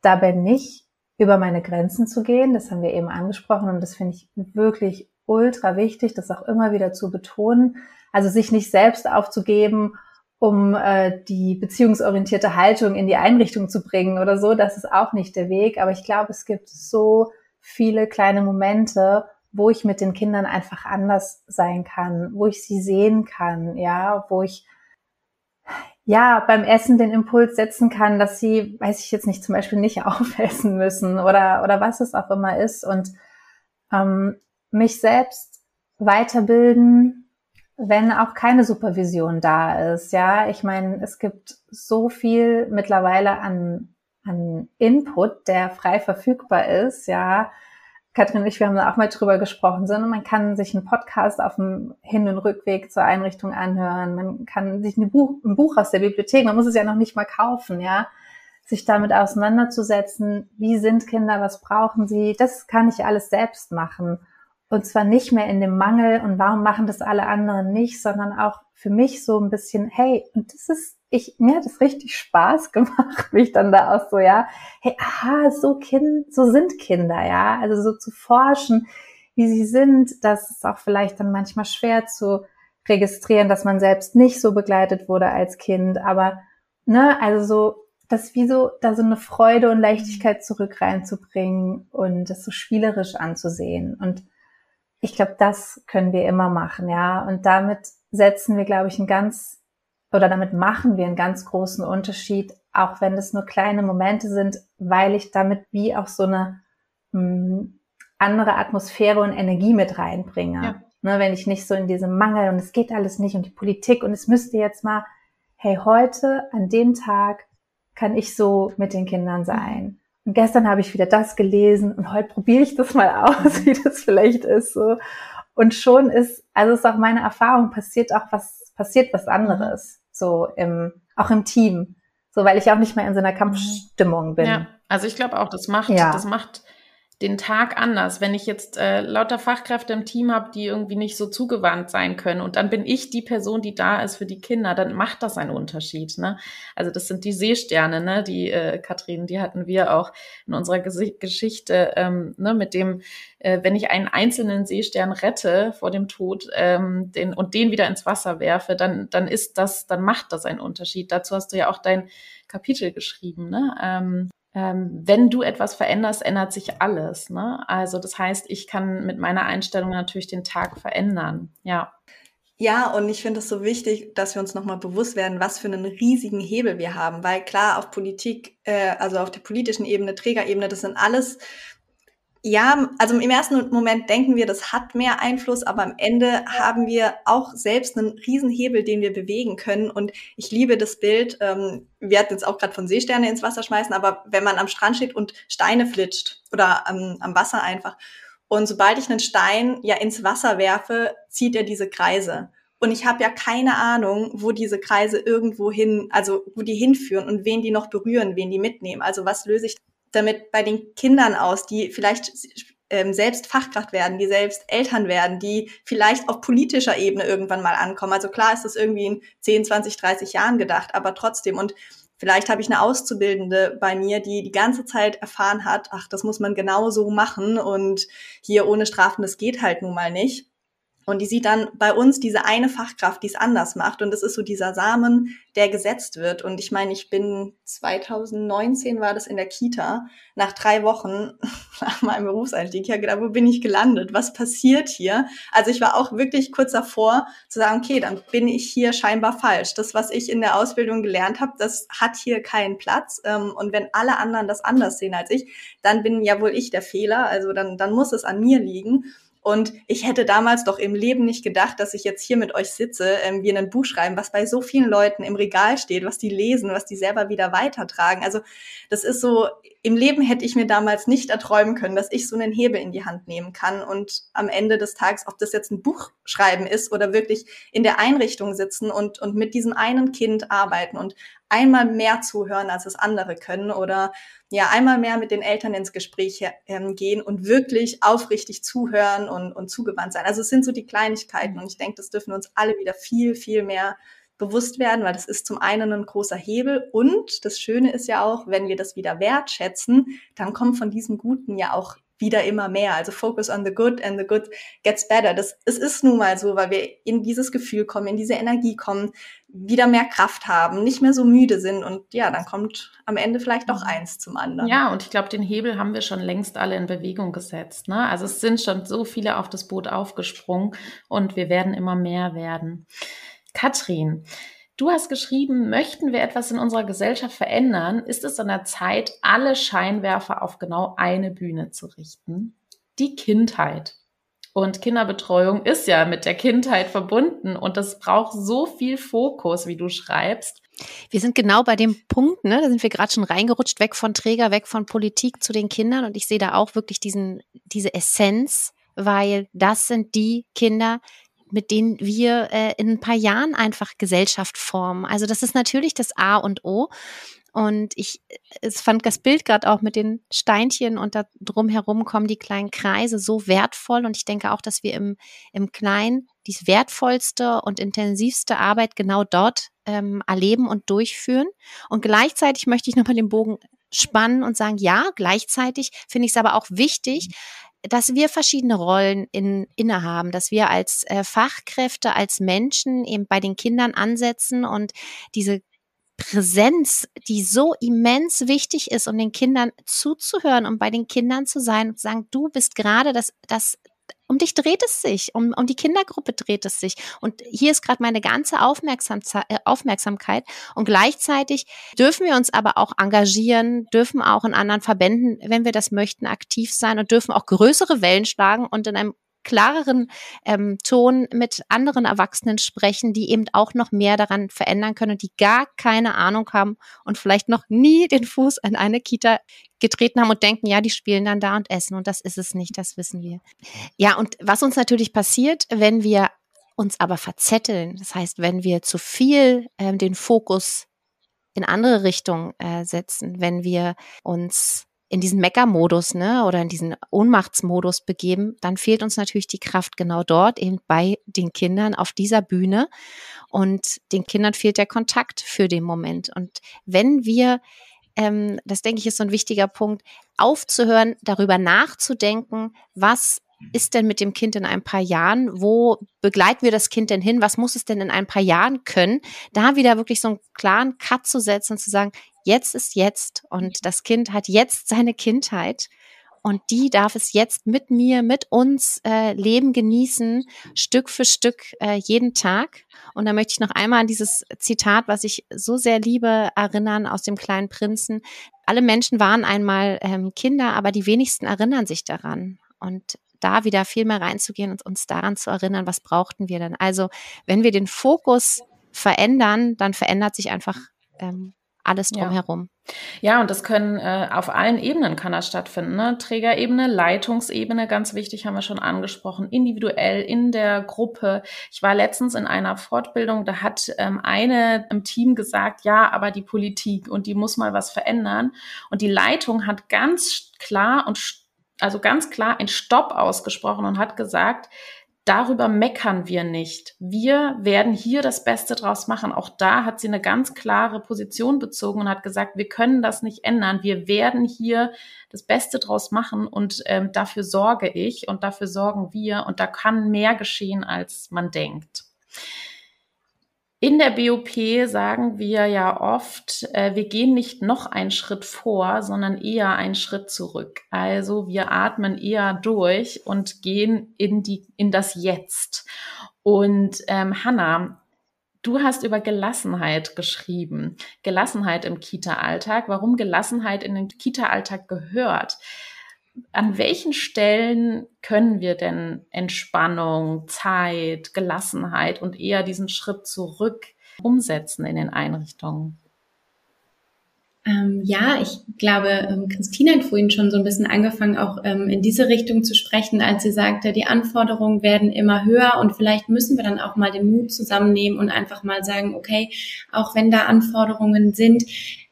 Dabei nicht über meine Grenzen zu gehen, das haben wir eben angesprochen und das finde ich wirklich ultra wichtig, das auch immer wieder zu betonen. Also sich nicht selbst aufzugeben, um äh, die beziehungsorientierte Haltung in die Einrichtung zu bringen oder so, das ist auch nicht der Weg. Aber ich glaube, es gibt so viele kleine Momente, wo ich mit den Kindern einfach anders sein kann, wo ich sie sehen kann, ja, wo ich ja, beim Essen den Impuls setzen kann, dass sie, weiß ich jetzt nicht, zum Beispiel nicht aufessen müssen oder, oder was es auch immer ist und ähm, mich selbst weiterbilden, wenn auch keine Supervision da ist. Ja, ich meine, es gibt so viel mittlerweile an, an Input, der frei verfügbar ist, ja, Katrin und ich, wir haben da auch mal drüber gesprochen, sondern man kann sich einen Podcast auf dem Hin- und Rückweg zur Einrichtung anhören. Man kann sich ein Buch, ein Buch aus der Bibliothek, man muss es ja noch nicht mal kaufen, ja, sich damit auseinanderzusetzen. Wie sind Kinder? Was brauchen sie? Das kann ich alles selbst machen. Und zwar nicht mehr in dem Mangel und warum machen das alle anderen nicht, sondern auch für mich so ein bisschen, hey, und das ist ich, mir hat es richtig Spaß gemacht, mich dann da auch so, ja, hey, aha, so Kind, so sind Kinder, ja, also so zu forschen, wie sie sind, das ist auch vielleicht dann manchmal schwer zu registrieren, dass man selbst nicht so begleitet wurde als Kind, aber, ne, also so, das wie so, da so eine Freude und Leichtigkeit zurück reinzubringen und das so spielerisch anzusehen. Und ich glaube, das können wir immer machen, ja. Und damit setzen wir, glaube ich, einen ganz, oder damit machen wir einen ganz großen Unterschied, auch wenn es nur kleine Momente sind, weil ich damit wie auch so eine mh, hm, andere Atmosphäre und Energie mit reinbringe. Ja. Ne, wenn ich nicht so in diesem Mangel und es geht alles nicht und die Politik und es müsste jetzt mal, hey, heute an dem Tag kann ich so mit den Kindern sein. Und gestern habe ich wieder das gelesen und heute probiere ich das mal aus, wie das vielleicht ist. So. Und schon ist, also ist auch meine Erfahrung, passiert auch was, passiert was anderes. So im, auch im Team. So, weil ich auch nicht mehr in so einer Kampfstimmung bin. Ja, also ich glaube auch, das macht, ja. das macht den Tag anders. Wenn ich jetzt äh, lauter Fachkräfte im Team habe, die irgendwie nicht so zugewandt sein können und dann bin ich die Person, die da ist für die Kinder, dann macht das einen Unterschied. Ne? Also das sind die Seesterne, ne? die äh, Katrin, die hatten wir auch in unserer Ges Geschichte ähm, ne? mit dem, äh, wenn ich einen einzelnen Seestern rette vor dem Tod ähm, den, und den wieder ins Wasser werfe, dann, dann ist das, dann macht das einen Unterschied. Dazu hast du ja auch dein Kapitel geschrieben. Ne? Ähm, wenn du etwas veränderst, ändert sich alles. Ne? Also das heißt, ich kann mit meiner Einstellung natürlich den Tag verändern. Ja. Ja, und ich finde es so wichtig, dass wir uns nochmal bewusst werden, was für einen riesigen Hebel wir haben. Weil klar, auf Politik, äh, also auf der politischen Ebene, Trägerebene, das sind alles ja, also im ersten Moment denken wir, das hat mehr Einfluss, aber am Ende haben wir auch selbst einen Riesenhebel, den wir bewegen können. Und ich liebe das Bild, ähm, wir hatten jetzt auch gerade von Seesterne ins Wasser schmeißen, aber wenn man am Strand steht und Steine flitscht oder am, am Wasser einfach. Und sobald ich einen Stein ja ins Wasser werfe, zieht er diese Kreise. Und ich habe ja keine Ahnung, wo diese Kreise irgendwo hin, also wo die hinführen und wen die noch berühren, wen die mitnehmen. Also was löse ich damit bei den Kindern aus, die vielleicht ähm, selbst Fachkraft werden, die selbst Eltern werden, die vielleicht auf politischer Ebene irgendwann mal ankommen. Also klar ist das irgendwie in 10, 20, 30 Jahren gedacht, aber trotzdem. Und vielleicht habe ich eine Auszubildende bei mir, die die ganze Zeit erfahren hat, ach, das muss man genau so machen und hier ohne Strafen, das geht halt nun mal nicht. Und die sieht dann bei uns diese eine Fachkraft, die es anders macht. Und es ist so dieser Samen, der gesetzt wird. Und ich meine, ich bin 2019 war das in der Kita, nach drei Wochen nach meinem Berufseinstieg. Habe gedacht, wo bin ich gelandet? Was passiert hier? Also ich war auch wirklich kurz davor zu sagen, okay, dann bin ich hier scheinbar falsch. Das, was ich in der Ausbildung gelernt habe, das hat hier keinen Platz. Ähm, und wenn alle anderen das anders sehen als ich, dann bin ja wohl ich der Fehler. Also dann, dann muss es an mir liegen. Und ich hätte damals doch im Leben nicht gedacht, dass ich jetzt hier mit euch sitze, ähm, wir ein Buch schreiben, was bei so vielen Leuten im Regal steht, was die lesen, was die selber wieder weitertragen. Also das ist so, im Leben hätte ich mir damals nicht erträumen können, dass ich so einen Hebel in die Hand nehmen kann und am Ende des Tages, ob das jetzt ein Buch schreiben ist oder wirklich in der Einrichtung sitzen und, und mit diesem einen Kind arbeiten und einmal mehr zuhören, als es andere können oder ja, einmal mehr mit den Eltern ins Gespräch ähm, gehen und wirklich aufrichtig zuhören und, und zugewandt sein. Also es sind so die Kleinigkeiten und ich denke, das dürfen uns alle wieder viel, viel mehr bewusst werden, weil das ist zum einen ein großer Hebel und das Schöne ist ja auch, wenn wir das wieder wertschätzen, dann kommt von diesem Guten ja auch wieder immer mehr. Also focus on the good and the good gets better. Das, es ist nun mal so, weil wir in dieses Gefühl kommen, in diese Energie kommen, wieder mehr Kraft haben, nicht mehr so müde sind und ja, dann kommt am Ende vielleicht doch eins zum anderen. Ja, und ich glaube, den Hebel haben wir schon längst alle in Bewegung gesetzt. Ne? Also es sind schon so viele auf das Boot aufgesprungen und wir werden immer mehr werden. Katrin, Du hast geschrieben, möchten wir etwas in unserer Gesellschaft verändern, ist es an der Zeit, alle Scheinwerfer auf genau eine Bühne zu richten. Die Kindheit. Und Kinderbetreuung ist ja mit der Kindheit verbunden und das braucht so viel Fokus, wie du schreibst. Wir sind genau bei dem Punkt, ne? da sind wir gerade schon reingerutscht, weg von Träger, weg von Politik zu den Kindern und ich sehe da auch wirklich diesen, diese Essenz, weil das sind die Kinder, mit denen wir äh, in ein paar Jahren einfach Gesellschaft formen. Also das ist natürlich das A und O. Und ich es fand das Bild gerade auch mit den Steinchen und da drumherum kommen die kleinen Kreise so wertvoll. Und ich denke auch, dass wir im, im Kleinen die wertvollste und intensivste Arbeit genau dort ähm, erleben und durchführen. Und gleichzeitig möchte ich nochmal den Bogen spannen und sagen, ja, gleichzeitig finde ich es aber auch wichtig, dass wir verschiedene Rollen in, innehaben, dass wir als äh, Fachkräfte, als Menschen eben bei den Kindern ansetzen und diese Präsenz, die so immens wichtig ist, um den Kindern zuzuhören und um bei den Kindern zu sein und zu sagen, du bist gerade das, das um dich dreht es sich, um, um die Kindergruppe dreht es sich. Und hier ist gerade meine ganze Aufmerksam äh, Aufmerksamkeit. Und gleichzeitig dürfen wir uns aber auch engagieren, dürfen auch in anderen Verbänden, wenn wir das möchten, aktiv sein und dürfen auch größere Wellen schlagen und in einem klareren ähm, Ton mit anderen Erwachsenen sprechen, die eben auch noch mehr daran verändern können, die gar keine Ahnung haben und vielleicht noch nie den Fuß an eine Kita getreten haben und denken, ja, die spielen dann da und essen. Und das ist es nicht, das wissen wir. Ja, und was uns natürlich passiert, wenn wir uns aber verzetteln, das heißt, wenn wir zu viel ähm, den Fokus in andere Richtungen äh, setzen, wenn wir uns in diesen Mecker-Modus ne, oder in diesen Ohnmachtsmodus begeben, dann fehlt uns natürlich die Kraft genau dort, eben bei den Kindern auf dieser Bühne. Und den Kindern fehlt der Kontakt für den Moment. Und wenn wir, ähm, das denke ich ist so ein wichtiger Punkt, aufzuhören, darüber nachzudenken, was ist denn mit dem Kind in ein paar Jahren? Wo begleiten wir das Kind denn hin? Was muss es denn in ein paar Jahren können? Da wieder wirklich so einen klaren Cut zu setzen und zu sagen, jetzt ist jetzt und das Kind hat jetzt seine Kindheit und die darf es jetzt mit mir, mit uns äh, leben, genießen, Stück für Stück äh, jeden Tag. Und da möchte ich noch einmal an dieses Zitat, was ich so sehr liebe, erinnern aus dem kleinen Prinzen. Alle Menschen waren einmal ähm, Kinder, aber die wenigsten erinnern sich daran. Und da wieder viel mehr reinzugehen und uns daran zu erinnern, was brauchten wir denn? Also, wenn wir den Fokus verändern, dann verändert sich einfach ähm, alles drumherum. Ja. ja, und das können äh, auf allen Ebenen kann das stattfinden. Ne? Trägerebene, Leitungsebene, ganz wichtig, haben wir schon angesprochen, individuell in der Gruppe. Ich war letztens in einer Fortbildung, da hat ähm, eine im Team gesagt, ja, aber die Politik und die muss mal was verändern. Und die Leitung hat ganz klar und also ganz klar ein Stopp ausgesprochen und hat gesagt, darüber meckern wir nicht. Wir werden hier das Beste draus machen. Auch da hat sie eine ganz klare Position bezogen und hat gesagt, wir können das nicht ändern. Wir werden hier das Beste draus machen und ähm, dafür sorge ich und dafür sorgen wir und da kann mehr geschehen, als man denkt. In der BOP sagen wir ja oft, äh, wir gehen nicht noch einen Schritt vor, sondern eher einen Schritt zurück. Also wir atmen eher durch und gehen in die in das Jetzt. Und ähm, Hanna, du hast über Gelassenheit geschrieben, Gelassenheit im Kita-Alltag. Warum Gelassenheit in den Kita-Alltag gehört? An welchen Stellen können wir denn Entspannung, Zeit, Gelassenheit und eher diesen Schritt zurück umsetzen in den Einrichtungen? Ähm, ja, ich glaube, ähm, Christina hat vorhin schon so ein bisschen angefangen, auch ähm, in diese Richtung zu sprechen, als sie sagte, die Anforderungen werden immer höher und vielleicht müssen wir dann auch mal den Mut zusammennehmen und einfach mal sagen, okay, auch wenn da Anforderungen sind,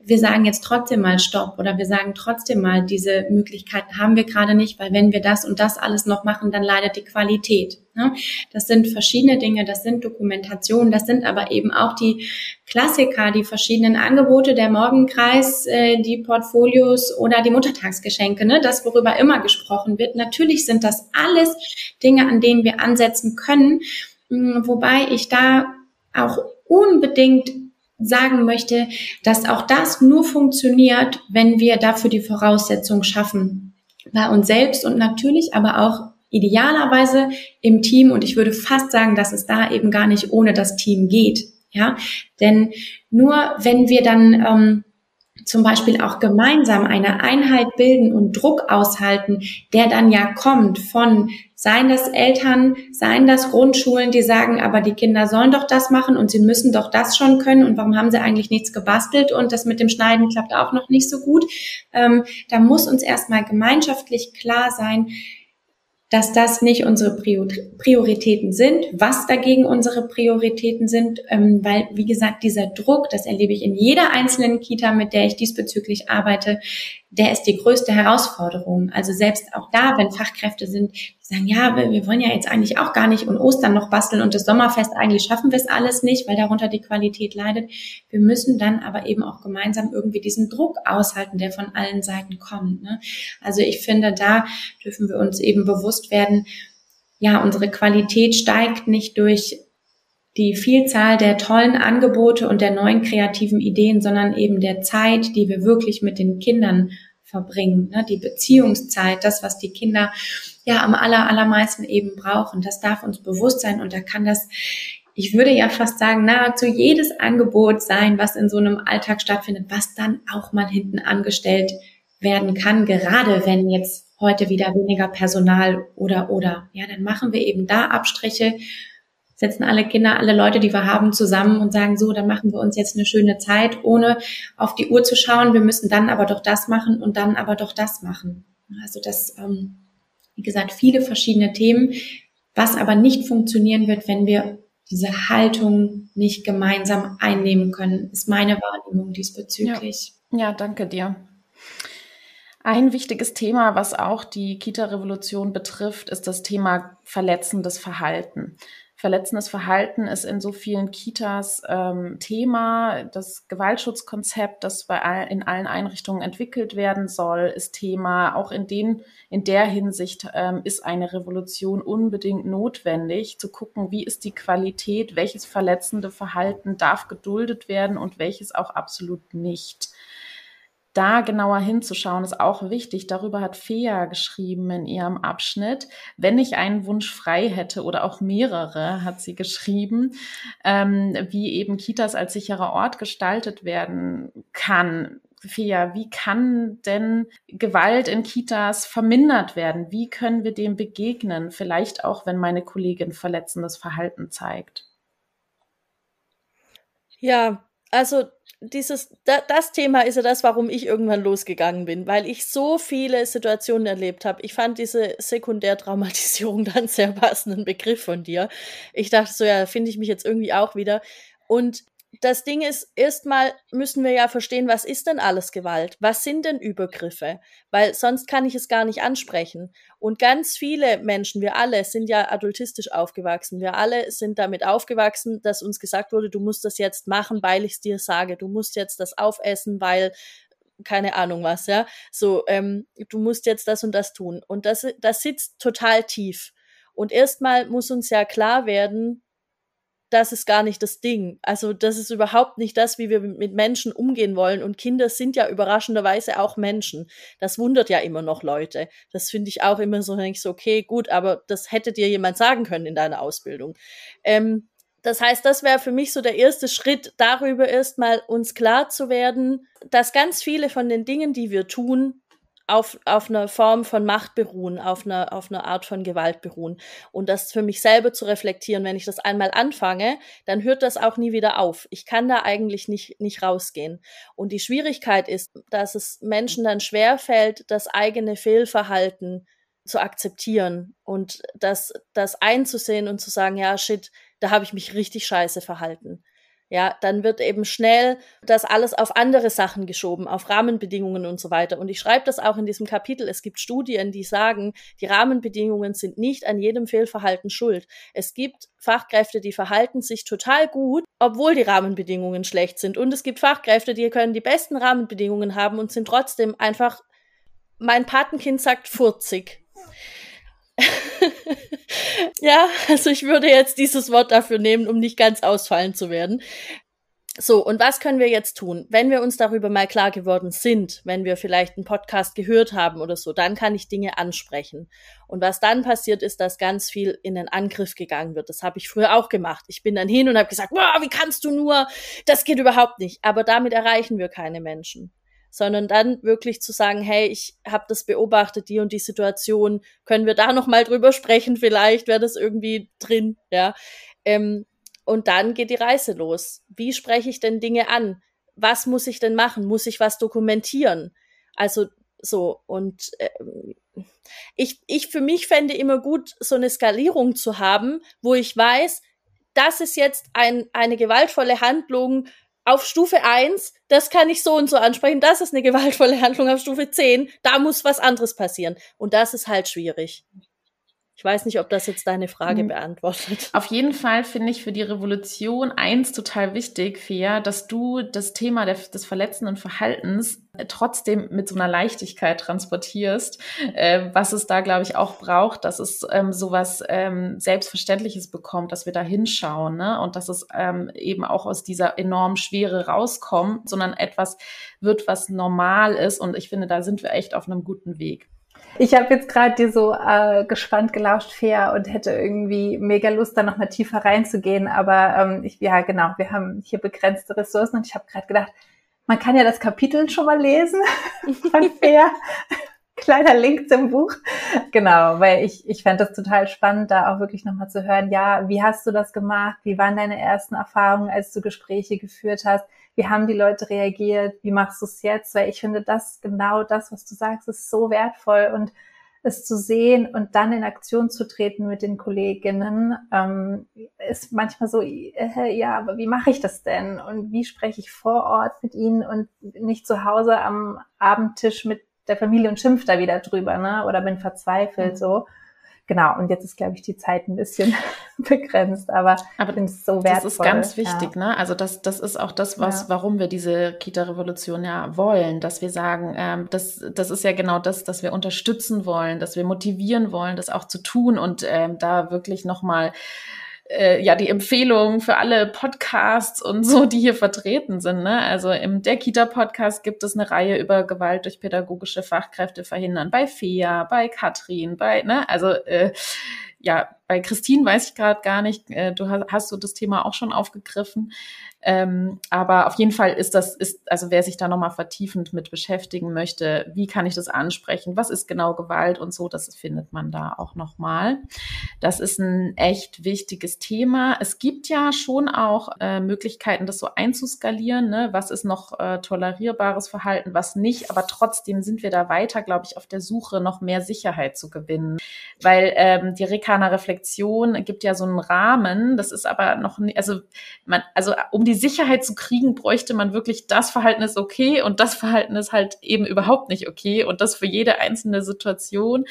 wir sagen jetzt trotzdem mal Stopp oder wir sagen trotzdem mal, diese Möglichkeiten haben wir gerade nicht, weil wenn wir das und das alles noch machen, dann leidet die Qualität. Ne? Das sind verschiedene Dinge, das sind Dokumentationen, das sind aber eben auch die Klassiker, die verschiedenen Angebote, der Morgenkreis, äh, die Portfolios oder die Muttertagsgeschenke, ne? das, worüber immer gesprochen wird. Natürlich sind das alles Dinge, an denen wir ansetzen können, hm, wobei ich da auch unbedingt sagen möchte, dass auch das nur funktioniert, wenn wir dafür die Voraussetzung schaffen. Bei uns selbst und natürlich aber auch idealerweise im Team. Und ich würde fast sagen, dass es da eben gar nicht ohne das Team geht. Ja, denn nur wenn wir dann ähm, zum Beispiel auch gemeinsam eine Einheit bilden und Druck aushalten, der dann ja kommt von seien das Eltern, seien das Grundschulen, die sagen, aber die Kinder sollen doch das machen und sie müssen doch das schon können und warum haben sie eigentlich nichts gebastelt und das mit dem Schneiden klappt auch noch nicht so gut. Ähm, da muss uns erstmal gemeinschaftlich klar sein, dass das nicht unsere Prioritäten sind, was dagegen unsere Prioritäten sind, ähm, weil, wie gesagt, dieser Druck, das erlebe ich in jeder einzelnen Kita, mit der ich diesbezüglich arbeite, der ist die größte Herausforderung. Also selbst auch da, wenn Fachkräfte sind, die sagen, ja, wir wollen ja jetzt eigentlich auch gar nicht und Ostern noch basteln und das Sommerfest, eigentlich schaffen wir es alles nicht, weil darunter die Qualität leidet. Wir müssen dann aber eben auch gemeinsam irgendwie diesen Druck aushalten, der von allen Seiten kommt. Ne? Also ich finde, da dürfen wir uns eben bewusst werden, ja, unsere Qualität steigt nicht durch die Vielzahl der tollen Angebote und der neuen kreativen Ideen, sondern eben der Zeit, die wir wirklich mit den Kindern verbringen, ne? die Beziehungszeit, das, was die Kinder ja am aller, allermeisten eben brauchen. Das darf uns bewusst sein und da kann das ich würde ja fast sagen, nahezu jedes Angebot sein, was in so einem Alltag stattfindet, was dann auch mal hinten angestellt werden kann, gerade wenn jetzt heute wieder weniger Personal oder oder. Ja, dann machen wir eben da Abstriche, setzen alle Kinder, alle Leute, die wir haben, zusammen und sagen so, dann machen wir uns jetzt eine schöne Zeit, ohne auf die Uhr zu schauen. Wir müssen dann aber doch das machen und dann aber doch das machen. Also das, ähm, wie gesagt, viele verschiedene Themen, was aber nicht funktionieren wird, wenn wir diese Haltung nicht gemeinsam einnehmen können, ist meine Wahrnehmung diesbezüglich. Ja, ja danke dir. Ein wichtiges Thema, was auch die Kita-Revolution betrifft, ist das Thema verletzendes Verhalten. Verletzendes Verhalten ist in so vielen Kitas ähm, Thema. Das Gewaltschutzkonzept, das bei all, in allen Einrichtungen entwickelt werden soll, ist Thema. Auch in, den, in der Hinsicht ähm, ist eine Revolution unbedingt notwendig, zu gucken, wie ist die Qualität, welches verletzende Verhalten darf geduldet werden und welches auch absolut nicht da genauer hinzuschauen, ist auch wichtig. Darüber hat Fea geschrieben in ihrem Abschnitt. Wenn ich einen Wunsch frei hätte oder auch mehrere, hat sie geschrieben, ähm, wie eben Kitas als sicherer Ort gestaltet werden kann. Fea, wie kann denn Gewalt in Kitas vermindert werden? Wie können wir dem begegnen? Vielleicht auch, wenn meine Kollegin verletzendes Verhalten zeigt. Ja, also dieses, da, das Thema ist ja das, warum ich irgendwann losgegangen bin, weil ich so viele Situationen erlebt habe. Ich fand diese Sekundärtraumatisierung dann sehr passenden Begriff von dir. Ich dachte so, ja, finde ich mich jetzt irgendwie auch wieder. Und das Ding ist, erstmal müssen wir ja verstehen, was ist denn alles Gewalt? Was sind denn Übergriffe? Weil sonst kann ich es gar nicht ansprechen. Und ganz viele Menschen, wir alle sind ja adultistisch aufgewachsen. Wir alle sind damit aufgewachsen, dass uns gesagt wurde, du musst das jetzt machen, weil ich es dir sage. Du musst jetzt das aufessen, weil keine Ahnung was, ja. So, ähm, du musst jetzt das und das tun. Und das, das sitzt total tief. Und erstmal muss uns ja klar werden, das ist gar nicht das Ding. Also das ist überhaupt nicht das, wie wir mit Menschen umgehen wollen. Und Kinder sind ja überraschenderweise auch Menschen. Das wundert ja immer noch Leute. Das finde ich auch immer so, denke ich so, okay, gut, aber das hätte dir jemand sagen können in deiner Ausbildung. Ähm, das heißt, das wäre für mich so der erste Schritt, darüber erstmal uns klar zu werden, dass ganz viele von den Dingen, die wir tun, auf, auf einer Form von Macht beruhen, auf einer, auf einer Art von Gewalt beruhen. Und das für mich selber zu reflektieren, wenn ich das einmal anfange, dann hört das auch nie wieder auf. Ich kann da eigentlich nicht, nicht rausgehen. Und die Schwierigkeit ist, dass es Menschen dann schwerfällt, das eigene Fehlverhalten zu akzeptieren und das, das einzusehen und zu sagen, ja, shit, da habe ich mich richtig scheiße verhalten ja, dann wird eben schnell das alles auf andere Sachen geschoben, auf Rahmenbedingungen und so weiter. Und ich schreibe das auch in diesem Kapitel. Es gibt Studien, die sagen, die Rahmenbedingungen sind nicht an jedem Fehlverhalten schuld. Es gibt Fachkräfte, die verhalten sich total gut, obwohl die Rahmenbedingungen schlecht sind. Und es gibt Fachkräfte, die können die besten Rahmenbedingungen haben und sind trotzdem einfach, mein Patenkind sagt 40. ja, also ich würde jetzt dieses Wort dafür nehmen, um nicht ganz ausfallen zu werden. So, und was können wir jetzt tun? Wenn wir uns darüber mal klar geworden sind, wenn wir vielleicht einen Podcast gehört haben oder so, dann kann ich Dinge ansprechen. Und was dann passiert ist, dass ganz viel in den Angriff gegangen wird. Das habe ich früher auch gemacht. Ich bin dann hin und habe gesagt, wow, wie kannst du nur? Das geht überhaupt nicht. Aber damit erreichen wir keine Menschen sondern dann wirklich zu sagen, hey, ich habe das beobachtet, die und die Situation, können wir da noch mal drüber sprechen vielleicht, wäre das irgendwie drin, ja. Ähm, und dann geht die Reise los. Wie spreche ich denn Dinge an? Was muss ich denn machen? Muss ich was dokumentieren? Also so und äh, ich ich für mich fände immer gut so eine Skalierung zu haben, wo ich weiß, das ist jetzt ein, eine gewaltvolle Handlung auf Stufe 1, das kann ich so und so ansprechen, das ist eine gewaltvolle Handlung auf Stufe 10, da muss was anderes passieren. Und das ist halt schwierig. Ich weiß nicht, ob das jetzt deine Frage mhm. beantwortet. Auf jeden Fall finde ich für die Revolution eins total wichtig, Fia, dass du das Thema der, des verletzenden Verhaltens äh, trotzdem mit so einer Leichtigkeit transportierst, äh, was es da, glaube ich, auch braucht, dass es ähm, sowas ähm, Selbstverständliches bekommt, dass wir da hinschauen ne? und dass es ähm, eben auch aus dieser enormen Schwere rauskommt, sondern etwas wird, was normal ist. Und ich finde, da sind wir echt auf einem guten Weg. Ich habe jetzt gerade dir so äh, gespannt gelauscht, Fair, und hätte irgendwie mega Lust, da nochmal tiefer reinzugehen. Aber ähm, ich, ja, genau, wir haben hier begrenzte Ressourcen und ich habe gerade gedacht, man kann ja das Kapitel schon mal lesen von Fair. Kleiner Link zum Buch. Genau, weil ich, ich fände das total spannend, da auch wirklich nochmal zu hören, ja, wie hast du das gemacht? Wie waren deine ersten Erfahrungen, als du Gespräche geführt hast? Wie haben die Leute reagiert? Wie machst du es jetzt? Weil ich finde, das genau das, was du sagst, ist so wertvoll und es zu sehen und dann in Aktion zu treten mit den Kolleginnen, ähm, ist manchmal so, äh, ja, aber wie mache ich das denn? Und wie spreche ich vor Ort mit ihnen und nicht zu Hause am Abendtisch mit der Familie und schimpft da wieder drüber, ne? Oder bin verzweifelt mhm. so. Genau, und jetzt ist, glaube ich, die Zeit ein bisschen begrenzt, aber, aber es so wertvoll. Das ist ganz wichtig, ja. ne? Also das, das ist auch das, was, ja. warum wir diese Kita-Revolution ja wollen, dass wir sagen, ähm, das, das ist ja genau das, dass wir unterstützen wollen, dass wir motivieren wollen, das auch zu tun und ähm, da wirklich nochmal äh, ja die Empfehlungen für alle Podcasts und so, die hier vertreten sind. Ne? Also im der Kita-Podcast gibt es eine Reihe über Gewalt durch pädagogische Fachkräfte verhindern. Bei Fea, bei Katrin, bei, ne, also äh, ja, bei Christine weiß ich gerade gar nicht, äh, du hast, hast du das Thema auch schon aufgegriffen. Ähm, aber auf jeden Fall ist das, ist, also wer sich da nochmal vertiefend mit beschäftigen möchte, wie kann ich das ansprechen, was ist genau Gewalt und so, das findet man da auch nochmal. Das ist ein echt wichtiges Thema. Es gibt ja schon auch äh, Möglichkeiten, das so einzuskalieren, ne? was ist noch äh, tolerierbares Verhalten, was nicht, aber trotzdem sind wir da weiter, glaube ich, auf der Suche, noch mehr Sicherheit zu gewinnen. Weil ähm, die Rekaner Reflexion gibt ja so einen Rahmen, das ist aber noch nicht, also man, also um die die Sicherheit zu kriegen, bräuchte man wirklich, das Verhalten ist okay und das Verhalten ist halt eben überhaupt nicht okay und das für jede einzelne Situation.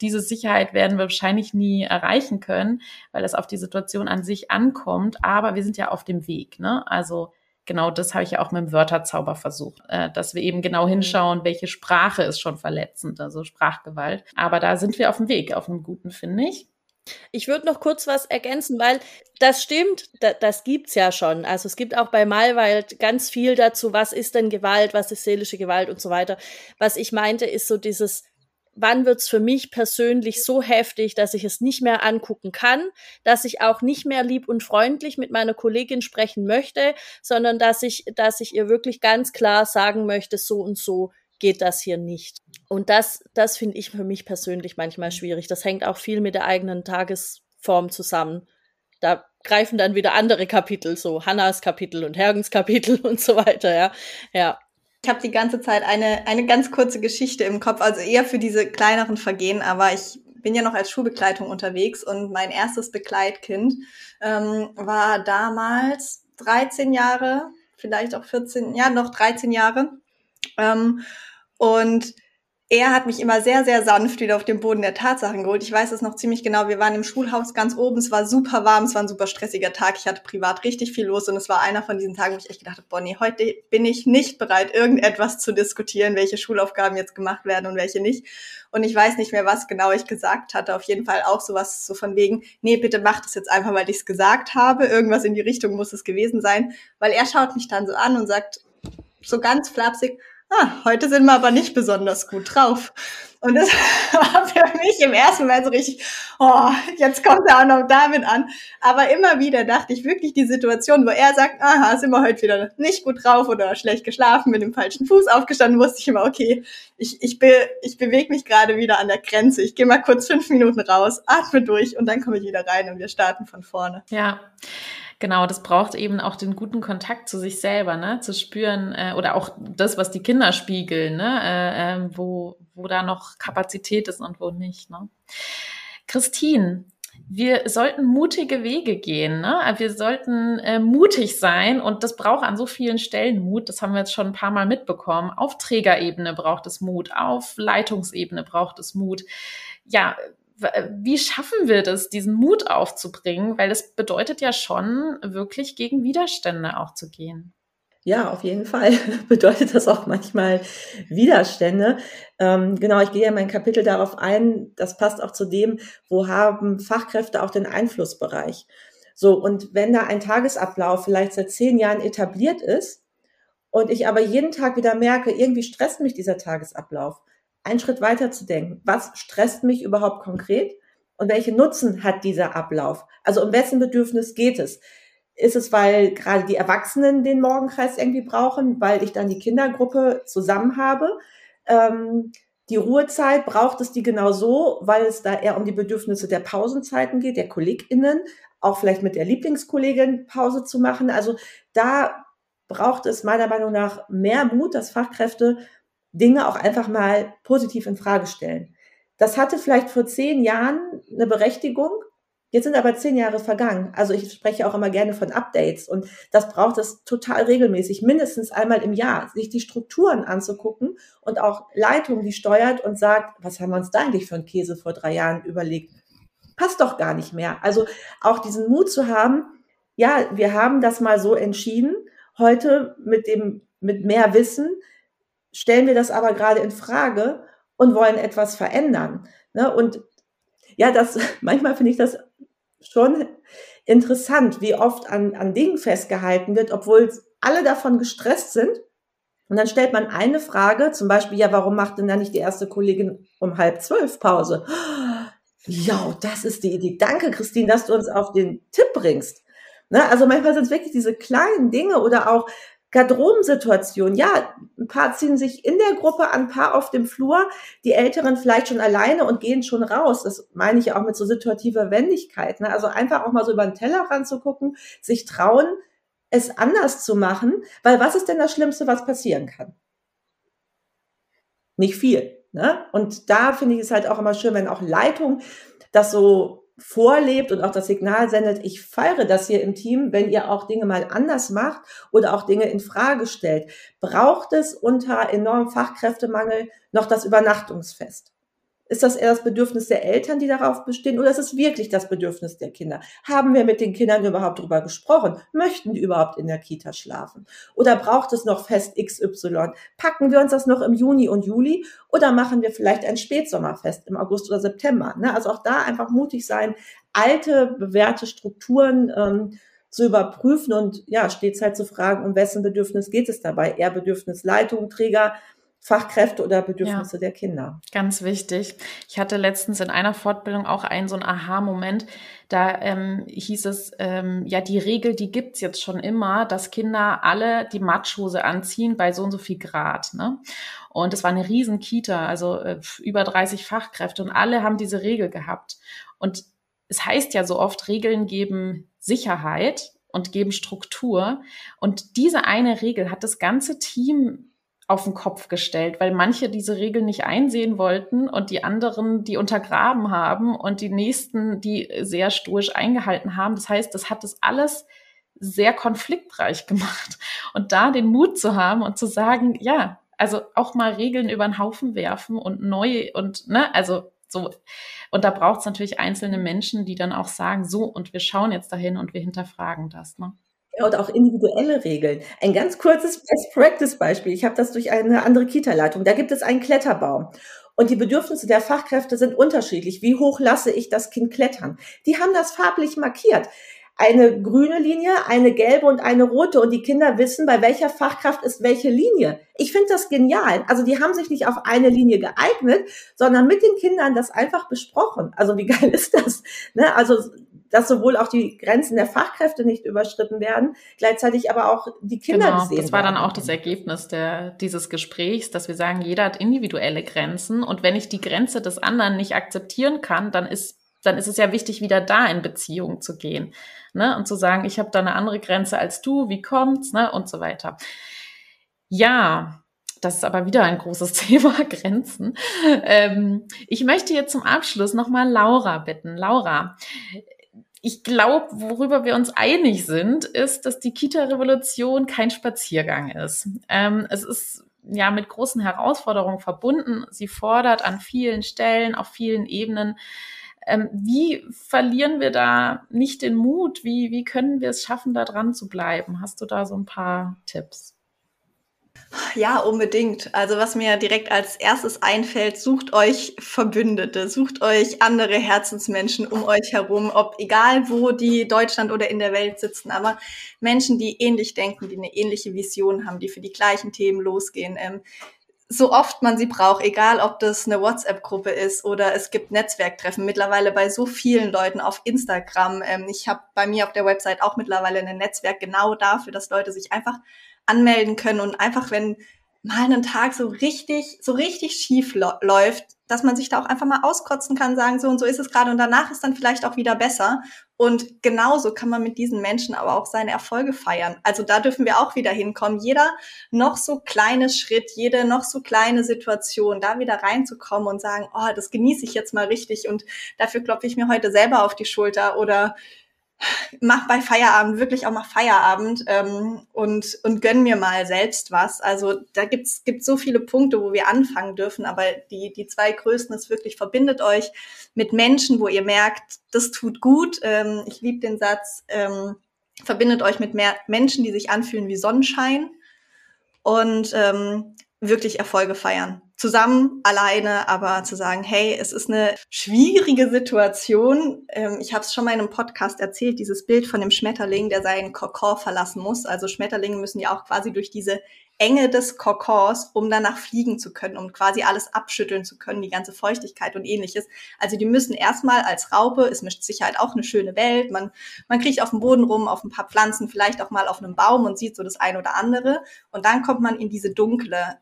Diese Sicherheit werden wir wahrscheinlich nie erreichen können, weil es auf die Situation an sich ankommt, aber wir sind ja auf dem Weg, ne? Also, genau das habe ich ja auch mit dem Wörterzauber versucht, äh, dass wir eben genau hinschauen, welche Sprache ist schon verletzend, also Sprachgewalt. Aber da sind wir auf dem Weg, auf einem guten, finde ich. Ich würde noch kurz was ergänzen, weil das stimmt, da, das gibt's ja schon. Also es gibt auch bei Malwald ganz viel dazu, was ist denn Gewalt, was ist seelische Gewalt und so weiter. Was ich meinte, ist so dieses, wann wird's für mich persönlich so heftig, dass ich es nicht mehr angucken kann, dass ich auch nicht mehr lieb und freundlich mit meiner Kollegin sprechen möchte, sondern dass ich, dass ich ihr wirklich ganz klar sagen möchte, so und so geht das hier nicht. Und das, das finde ich für mich persönlich manchmal schwierig. Das hängt auch viel mit der eigenen Tagesform zusammen. Da greifen dann wieder andere Kapitel, so Hannas Kapitel und Hergens Kapitel und so weiter, ja. Ja. Ich habe die ganze Zeit eine, eine ganz kurze Geschichte im Kopf, also eher für diese kleineren Vergehen, aber ich bin ja noch als Schulbegleitung unterwegs und mein erstes Begleitkind ähm, war damals 13 Jahre, vielleicht auch 14, ja, noch 13 Jahre. Ähm, und er hat mich immer sehr, sehr sanft wieder auf den Boden der Tatsachen geholt. Ich weiß es noch ziemlich genau. Wir waren im Schulhaus ganz oben. Es war super warm. Es war ein super stressiger Tag. Ich hatte privat richtig viel los. Und es war einer von diesen Tagen, wo ich echt gedacht habe, Bonnie, heute bin ich nicht bereit, irgendetwas zu diskutieren, welche Schulaufgaben jetzt gemacht werden und welche nicht. Und ich weiß nicht mehr, was genau ich gesagt hatte. Auf jeden Fall auch sowas so von wegen, nee, bitte mach das jetzt einfach, weil ich es gesagt habe. Irgendwas in die Richtung muss es gewesen sein. Weil er schaut mich dann so an und sagt, so ganz flapsig, ah, heute sind wir aber nicht besonders gut drauf. Und das war für mich im ersten Mal so richtig, oh, jetzt kommt er auch noch damit an. Aber immer wieder dachte ich wirklich die Situation, wo er sagt, aha, sind wir heute wieder nicht gut drauf oder schlecht geschlafen, mit dem falschen Fuß aufgestanden, wusste ich immer, okay, ich, ich, be, ich bewege mich gerade wieder an der Grenze. Ich gehe mal kurz fünf Minuten raus, atme durch und dann komme ich wieder rein und wir starten von vorne. Ja. Genau, das braucht eben auch den guten Kontakt zu sich selber, ne? Zu spüren äh, oder auch das, was die Kinder spiegeln, ne? Äh, äh, wo, wo da noch Kapazität ist und wo nicht. Ne? Christine, wir sollten mutige Wege gehen. Ne? Wir sollten äh, mutig sein und das braucht an so vielen Stellen Mut. Das haben wir jetzt schon ein paar Mal mitbekommen. Auf Trägerebene braucht es Mut, auf Leitungsebene braucht es Mut. Ja, wie schaffen wir das, diesen Mut aufzubringen? Weil es bedeutet ja schon, wirklich gegen Widerstände auch zu gehen. Ja, auf jeden Fall bedeutet das auch manchmal Widerstände. Ähm, genau, ich gehe ja in mein Kapitel darauf ein, das passt auch zu dem, wo haben Fachkräfte auch den Einflussbereich. So, und wenn da ein Tagesablauf vielleicht seit zehn Jahren etabliert ist und ich aber jeden Tag wieder merke, irgendwie stresst mich dieser Tagesablauf, einen Schritt weiter zu denken. Was stresst mich überhaupt konkret? Und welche Nutzen hat dieser Ablauf? Also um wessen Bedürfnis geht es? Ist es, weil gerade die Erwachsenen den Morgenkreis irgendwie brauchen, weil ich dann die Kindergruppe zusammen habe? Ähm, die Ruhezeit braucht es die genau so, weil es da eher um die Bedürfnisse der Pausenzeiten geht, der KollegInnen, auch vielleicht mit der Lieblingskollegin Pause zu machen. Also da braucht es meiner Meinung nach mehr Mut, dass Fachkräfte Dinge auch einfach mal positiv in Frage stellen. Das hatte vielleicht vor zehn Jahren eine Berechtigung. Jetzt sind aber zehn Jahre vergangen. Also ich spreche auch immer gerne von Updates und das braucht es total regelmäßig, mindestens einmal im Jahr, sich die Strukturen anzugucken und auch Leitung, die steuert und sagt, was haben wir uns da eigentlich für einen Käse vor drei Jahren überlegt? Passt doch gar nicht mehr. Also auch diesen Mut zu haben, ja, wir haben das mal so entschieden. Heute mit dem, mit mehr Wissen stellen wir das aber gerade in Frage und wollen etwas verändern. Ne? Und ja, das, manchmal finde ich das schon interessant, wie oft an, an Dingen festgehalten wird, obwohl alle davon gestresst sind. Und dann stellt man eine Frage, zum Beispiel, ja, warum macht denn da nicht die erste Kollegin um halb zwölf Pause? Ja, das ist die Idee. Danke, Christine, dass du uns auf den Tipp bringst. Ne? Also manchmal sind es wirklich diese kleinen Dinge oder auch Garderobensituation. Ja, ein paar ziehen sich in der Gruppe an, ein paar auf dem Flur, die Älteren vielleicht schon alleine und gehen schon raus. Das meine ich auch mit so situativer Wendigkeit. Ne? Also einfach auch mal so über den Teller ranzugucken, sich trauen, es anders zu machen, weil was ist denn das Schlimmste, was passieren kann? Nicht viel. Ne? Und da finde ich es halt auch immer schön, wenn auch Leitung das so vorlebt und auch das Signal sendet, ich feiere das hier im Team, wenn ihr auch Dinge mal anders macht oder auch Dinge in Frage stellt. Braucht es unter enormem Fachkräftemangel noch das Übernachtungsfest? Ist das eher das Bedürfnis der Eltern, die darauf bestehen, oder ist es wirklich das Bedürfnis der Kinder? Haben wir mit den Kindern überhaupt darüber gesprochen? Möchten die überhaupt in der Kita schlafen? Oder braucht es noch Fest XY? Packen wir uns das noch im Juni und Juli oder machen wir vielleicht ein Spätsommerfest im August oder September? Ne? Also auch da einfach mutig sein, alte, bewährte Strukturen ähm, zu überprüfen und ja, stets halt zu fragen, um wessen Bedürfnis geht es dabei? Eher Bedürfnis Leitung, Träger, Fachkräfte oder Bedürfnisse ja, der Kinder. Ganz wichtig. Ich hatte letztens in einer Fortbildung auch einen so einen Aha-Moment. Da ähm, hieß es, ähm, ja, die Regel, die gibt's jetzt schon immer, dass Kinder alle die Matschhose anziehen bei so und so viel Grad. Ne? Und es war eine riesen Kita, also äh, über 30 Fachkräfte und alle haben diese Regel gehabt. Und es heißt ja so oft, Regeln geben Sicherheit und geben Struktur. Und diese eine Regel hat das ganze Team auf den Kopf gestellt, weil manche diese Regeln nicht einsehen wollten und die anderen die untergraben haben und die nächsten die sehr stoisch eingehalten haben. Das heißt, das hat das alles sehr konfliktreich gemacht. Und da den Mut zu haben und zu sagen, ja, also auch mal Regeln über den Haufen werfen und neu und, ne, also so. Und da braucht es natürlich einzelne Menschen, die dann auch sagen, so, und wir schauen jetzt dahin und wir hinterfragen das, ne? Und auch individuelle Regeln. Ein ganz kurzes Best-Practice-Beispiel. Ich habe das durch eine andere Kita-Leitung. Da gibt es einen Kletterbaum. Und die Bedürfnisse der Fachkräfte sind unterschiedlich. Wie hoch lasse ich das Kind klettern? Die haben das farblich markiert. Eine grüne Linie, eine gelbe und eine rote. Und die Kinder wissen, bei welcher Fachkraft ist welche Linie. Ich finde das genial. Also die haben sich nicht auf eine Linie geeignet, sondern mit den Kindern das einfach besprochen. Also wie geil ist das? Ne? Also dass sowohl auch die Grenzen der Fachkräfte nicht überschritten werden, gleichzeitig aber auch die Kinder genau, gesehen Das war dann auch das Ergebnis der, dieses Gesprächs, dass wir sagen, jeder hat individuelle Grenzen und wenn ich die Grenze des anderen nicht akzeptieren kann, dann ist dann ist es ja wichtig, wieder da in Beziehung zu gehen ne? und zu sagen, ich habe da eine andere Grenze als du, wie kommt's ne? und so weiter. Ja, das ist aber wieder ein großes Thema, Grenzen. Ähm, ich möchte jetzt zum Abschluss nochmal Laura bitten. Laura, ich glaube, worüber wir uns einig sind, ist, dass die Kita-Revolution kein Spaziergang ist. Ähm, es ist ja mit großen Herausforderungen verbunden. Sie fordert an vielen Stellen, auf vielen Ebenen. Ähm, wie verlieren wir da nicht den Mut? Wie, wie können wir es schaffen, da dran zu bleiben? Hast du da so ein paar Tipps? Ja, unbedingt. Also was mir direkt als erstes einfällt, sucht euch Verbündete, sucht euch andere Herzensmenschen um euch herum, ob egal wo die Deutschland oder in der Welt sitzen, aber Menschen, die ähnlich denken, die eine ähnliche Vision haben, die für die gleichen Themen losgehen. Ähm, so oft man sie braucht, egal ob das eine WhatsApp-Gruppe ist oder es gibt Netzwerktreffen, mittlerweile bei so vielen Leuten auf Instagram. Ähm, ich habe bei mir auf der Website auch mittlerweile ein Netzwerk genau dafür, dass Leute sich einfach anmelden können und einfach, wenn mal einen Tag so richtig, so richtig schief läuft, dass man sich da auch einfach mal auskotzen kann, sagen, so und so ist es gerade und danach ist dann vielleicht auch wieder besser. Und genauso kann man mit diesen Menschen aber auch seine Erfolge feiern. Also da dürfen wir auch wieder hinkommen. Jeder noch so kleine Schritt, jede noch so kleine Situation, da wieder reinzukommen und sagen, oh, das genieße ich jetzt mal richtig und dafür klopfe ich mir heute selber auf die Schulter oder mach bei Feierabend wirklich auch mal Feierabend ähm, und, und gönn mir mal selbst was. Also da gibt's gibt so viele Punkte, wo wir anfangen dürfen, aber die, die zwei größten ist wirklich, verbindet euch mit Menschen, wo ihr merkt, das tut gut. Ähm, ich liebe den Satz, ähm, verbindet euch mit mehr Menschen, die sich anfühlen wie Sonnenschein und ähm, wirklich Erfolge feiern zusammen, alleine, aber zu sagen, hey, es ist eine schwierige Situation. Ähm, ich habe es schon mal in einem Podcast erzählt, dieses Bild von dem Schmetterling, der seinen Kokon verlassen muss. Also Schmetterlinge müssen ja auch quasi durch diese Enge des Kokons, um danach fliegen zu können, um quasi alles abschütteln zu können, die ganze Feuchtigkeit und ähnliches. Also die müssen erstmal als Raupe, ist mit Sicherheit auch eine schöne Welt, man, man kriegt auf dem Boden rum, auf ein paar Pflanzen, vielleicht auch mal auf einem Baum und sieht so das ein oder andere. Und dann kommt man in diese dunkle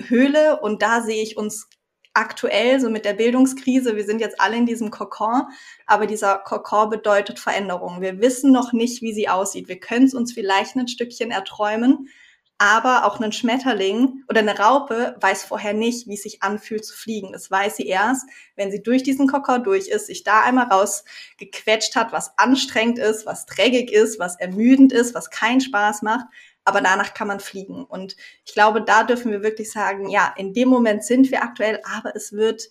Höhle und da sehe ich uns aktuell so mit der Bildungskrise. Wir sind jetzt alle in diesem Kokon, aber dieser Kokon bedeutet Veränderung. Wir wissen noch nicht, wie sie aussieht. Wir können es uns vielleicht ein Stückchen erträumen, aber auch ein Schmetterling oder eine Raupe weiß vorher nicht, wie es sich anfühlt zu fliegen. Das weiß sie erst, wenn sie durch diesen Kokon durch ist, sich da einmal rausgequetscht hat, was anstrengend ist, was trägig ist, was ermüdend ist, was keinen Spaß macht aber danach kann man fliegen. Und ich glaube, da dürfen wir wirklich sagen, ja, in dem Moment sind wir aktuell, aber es wird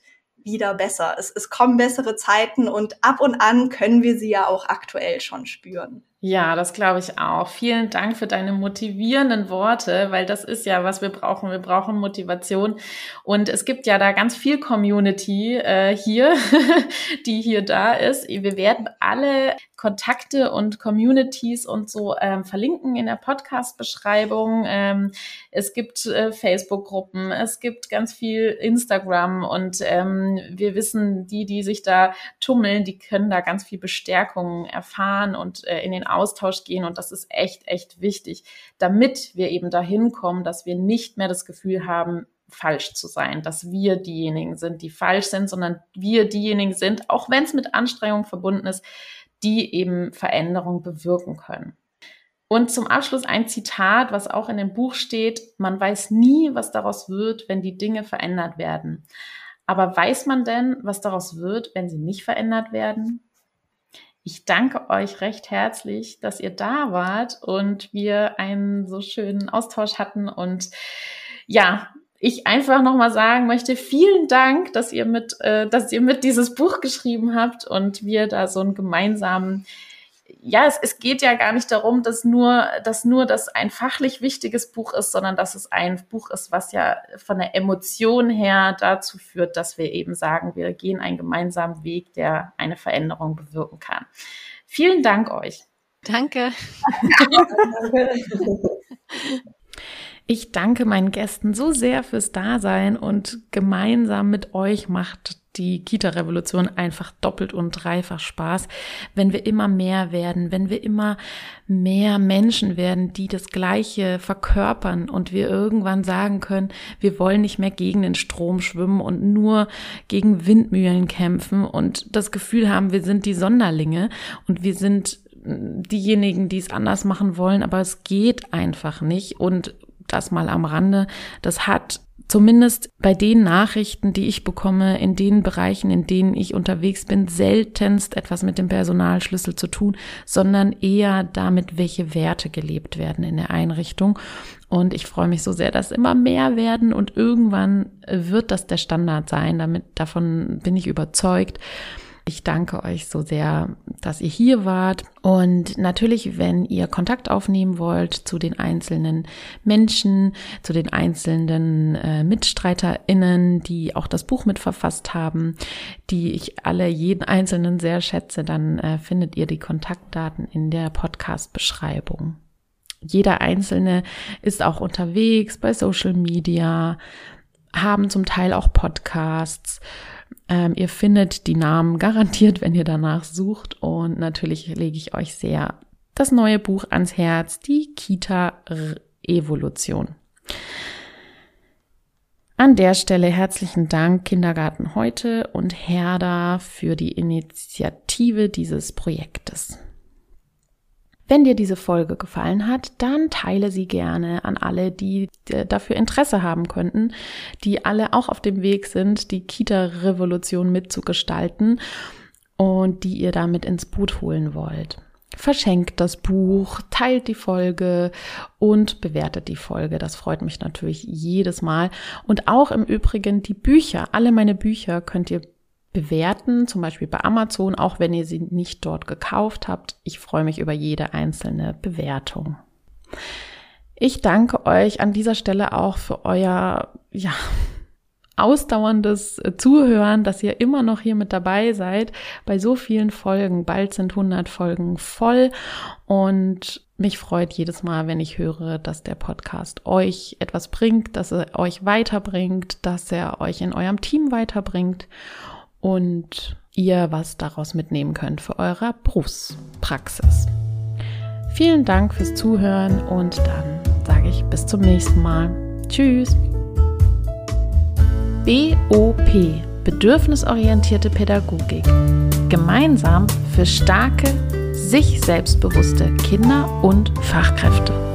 wieder besser. Es, es kommen bessere Zeiten und ab und an können wir sie ja auch aktuell schon spüren. Ja, das glaube ich auch. Vielen Dank für deine motivierenden Worte, weil das ist ja, was wir brauchen. Wir brauchen Motivation. Und es gibt ja da ganz viel Community äh, hier, die hier da ist. Wir werden alle Kontakte und Communities und so ähm, verlinken in der Podcast-Beschreibung. Ähm, es gibt äh, Facebook-Gruppen, es gibt ganz viel Instagram und ähm, wir wissen, die, die sich da tummeln, die können da ganz viel Bestärkung erfahren und äh, in den Austausch gehen. Und das ist echt, echt wichtig, damit wir eben dahin kommen, dass wir nicht mehr das Gefühl haben, falsch zu sein, dass wir diejenigen sind, die falsch sind, sondern wir diejenigen sind, auch wenn es mit Anstrengung verbunden ist, die eben Veränderung bewirken können. Und zum Abschluss ein Zitat, was auch in dem Buch steht, man weiß nie, was daraus wird, wenn die Dinge verändert werden. Aber weiß man denn, was daraus wird, wenn sie nicht verändert werden? Ich danke euch recht herzlich, dass ihr da wart und wir einen so schönen Austausch hatten und ja, ich einfach nochmal sagen möchte, vielen Dank, dass ihr mit, äh, dass ihr mit dieses Buch geschrieben habt und wir da so einen gemeinsamen, ja, es, es geht ja gar nicht darum, dass nur, dass nur das ein fachlich wichtiges Buch ist, sondern dass es ein Buch ist, was ja von der Emotion her dazu führt, dass wir eben sagen, wir gehen einen gemeinsamen Weg, der eine Veränderung bewirken kann. Vielen Dank euch. Danke. Ich danke meinen Gästen so sehr fürs Dasein und gemeinsam mit euch macht die Kita-Revolution einfach doppelt und dreifach Spaß, wenn wir immer mehr werden, wenn wir immer mehr Menschen werden, die das Gleiche verkörpern und wir irgendwann sagen können, wir wollen nicht mehr gegen den Strom schwimmen und nur gegen Windmühlen kämpfen und das Gefühl haben, wir sind die Sonderlinge und wir sind diejenigen, die es anders machen wollen, aber es geht einfach nicht. Und das mal am Rande, das hat zumindest bei den Nachrichten, die ich bekomme, in den Bereichen, in denen ich unterwegs bin, seltenst etwas mit dem Personalschlüssel zu tun, sondern eher damit, welche Werte gelebt werden in der Einrichtung. Und ich freue mich so sehr, dass immer mehr werden und irgendwann wird das der Standard sein. Damit, davon bin ich überzeugt. Ich danke euch so sehr, dass ihr hier wart. Und natürlich, wenn ihr Kontakt aufnehmen wollt zu den einzelnen Menschen, zu den einzelnen äh, MitstreiterInnen, die auch das Buch mitverfasst haben, die ich alle jeden einzelnen sehr schätze, dann äh, findet ihr die Kontaktdaten in der Podcast-Beschreibung. Jeder Einzelne ist auch unterwegs bei Social Media, haben zum Teil auch Podcasts. Ähm, ihr findet die Namen garantiert, wenn ihr danach sucht. Und natürlich lege ich euch sehr das neue Buch ans Herz, die Kita-Evolution. An der Stelle herzlichen Dank Kindergarten heute und Herda für die Initiative dieses Projektes. Wenn dir diese Folge gefallen hat, dann teile sie gerne an alle, die dafür Interesse haben könnten, die alle auch auf dem Weg sind, die Kita-Revolution mitzugestalten und die ihr damit ins Boot holen wollt. Verschenkt das Buch, teilt die Folge und bewertet die Folge. Das freut mich natürlich jedes Mal. Und auch im Übrigen die Bücher. Alle meine Bücher könnt ihr bewerten, zum Beispiel bei Amazon, auch wenn ihr sie nicht dort gekauft habt. Ich freue mich über jede einzelne Bewertung. Ich danke euch an dieser Stelle auch für euer, ja, ausdauerndes Zuhören, dass ihr immer noch hier mit dabei seid bei so vielen Folgen. Bald sind 100 Folgen voll und mich freut jedes Mal, wenn ich höre, dass der Podcast euch etwas bringt, dass er euch weiterbringt, dass er euch in eurem Team weiterbringt und ihr was daraus mitnehmen könnt für eure Berufspraxis. Vielen Dank fürs Zuhören und dann sage ich bis zum nächsten Mal. Tschüss. BOP Bedürfnisorientierte Pädagogik. Gemeinsam für starke, sich selbstbewusste Kinder und Fachkräfte.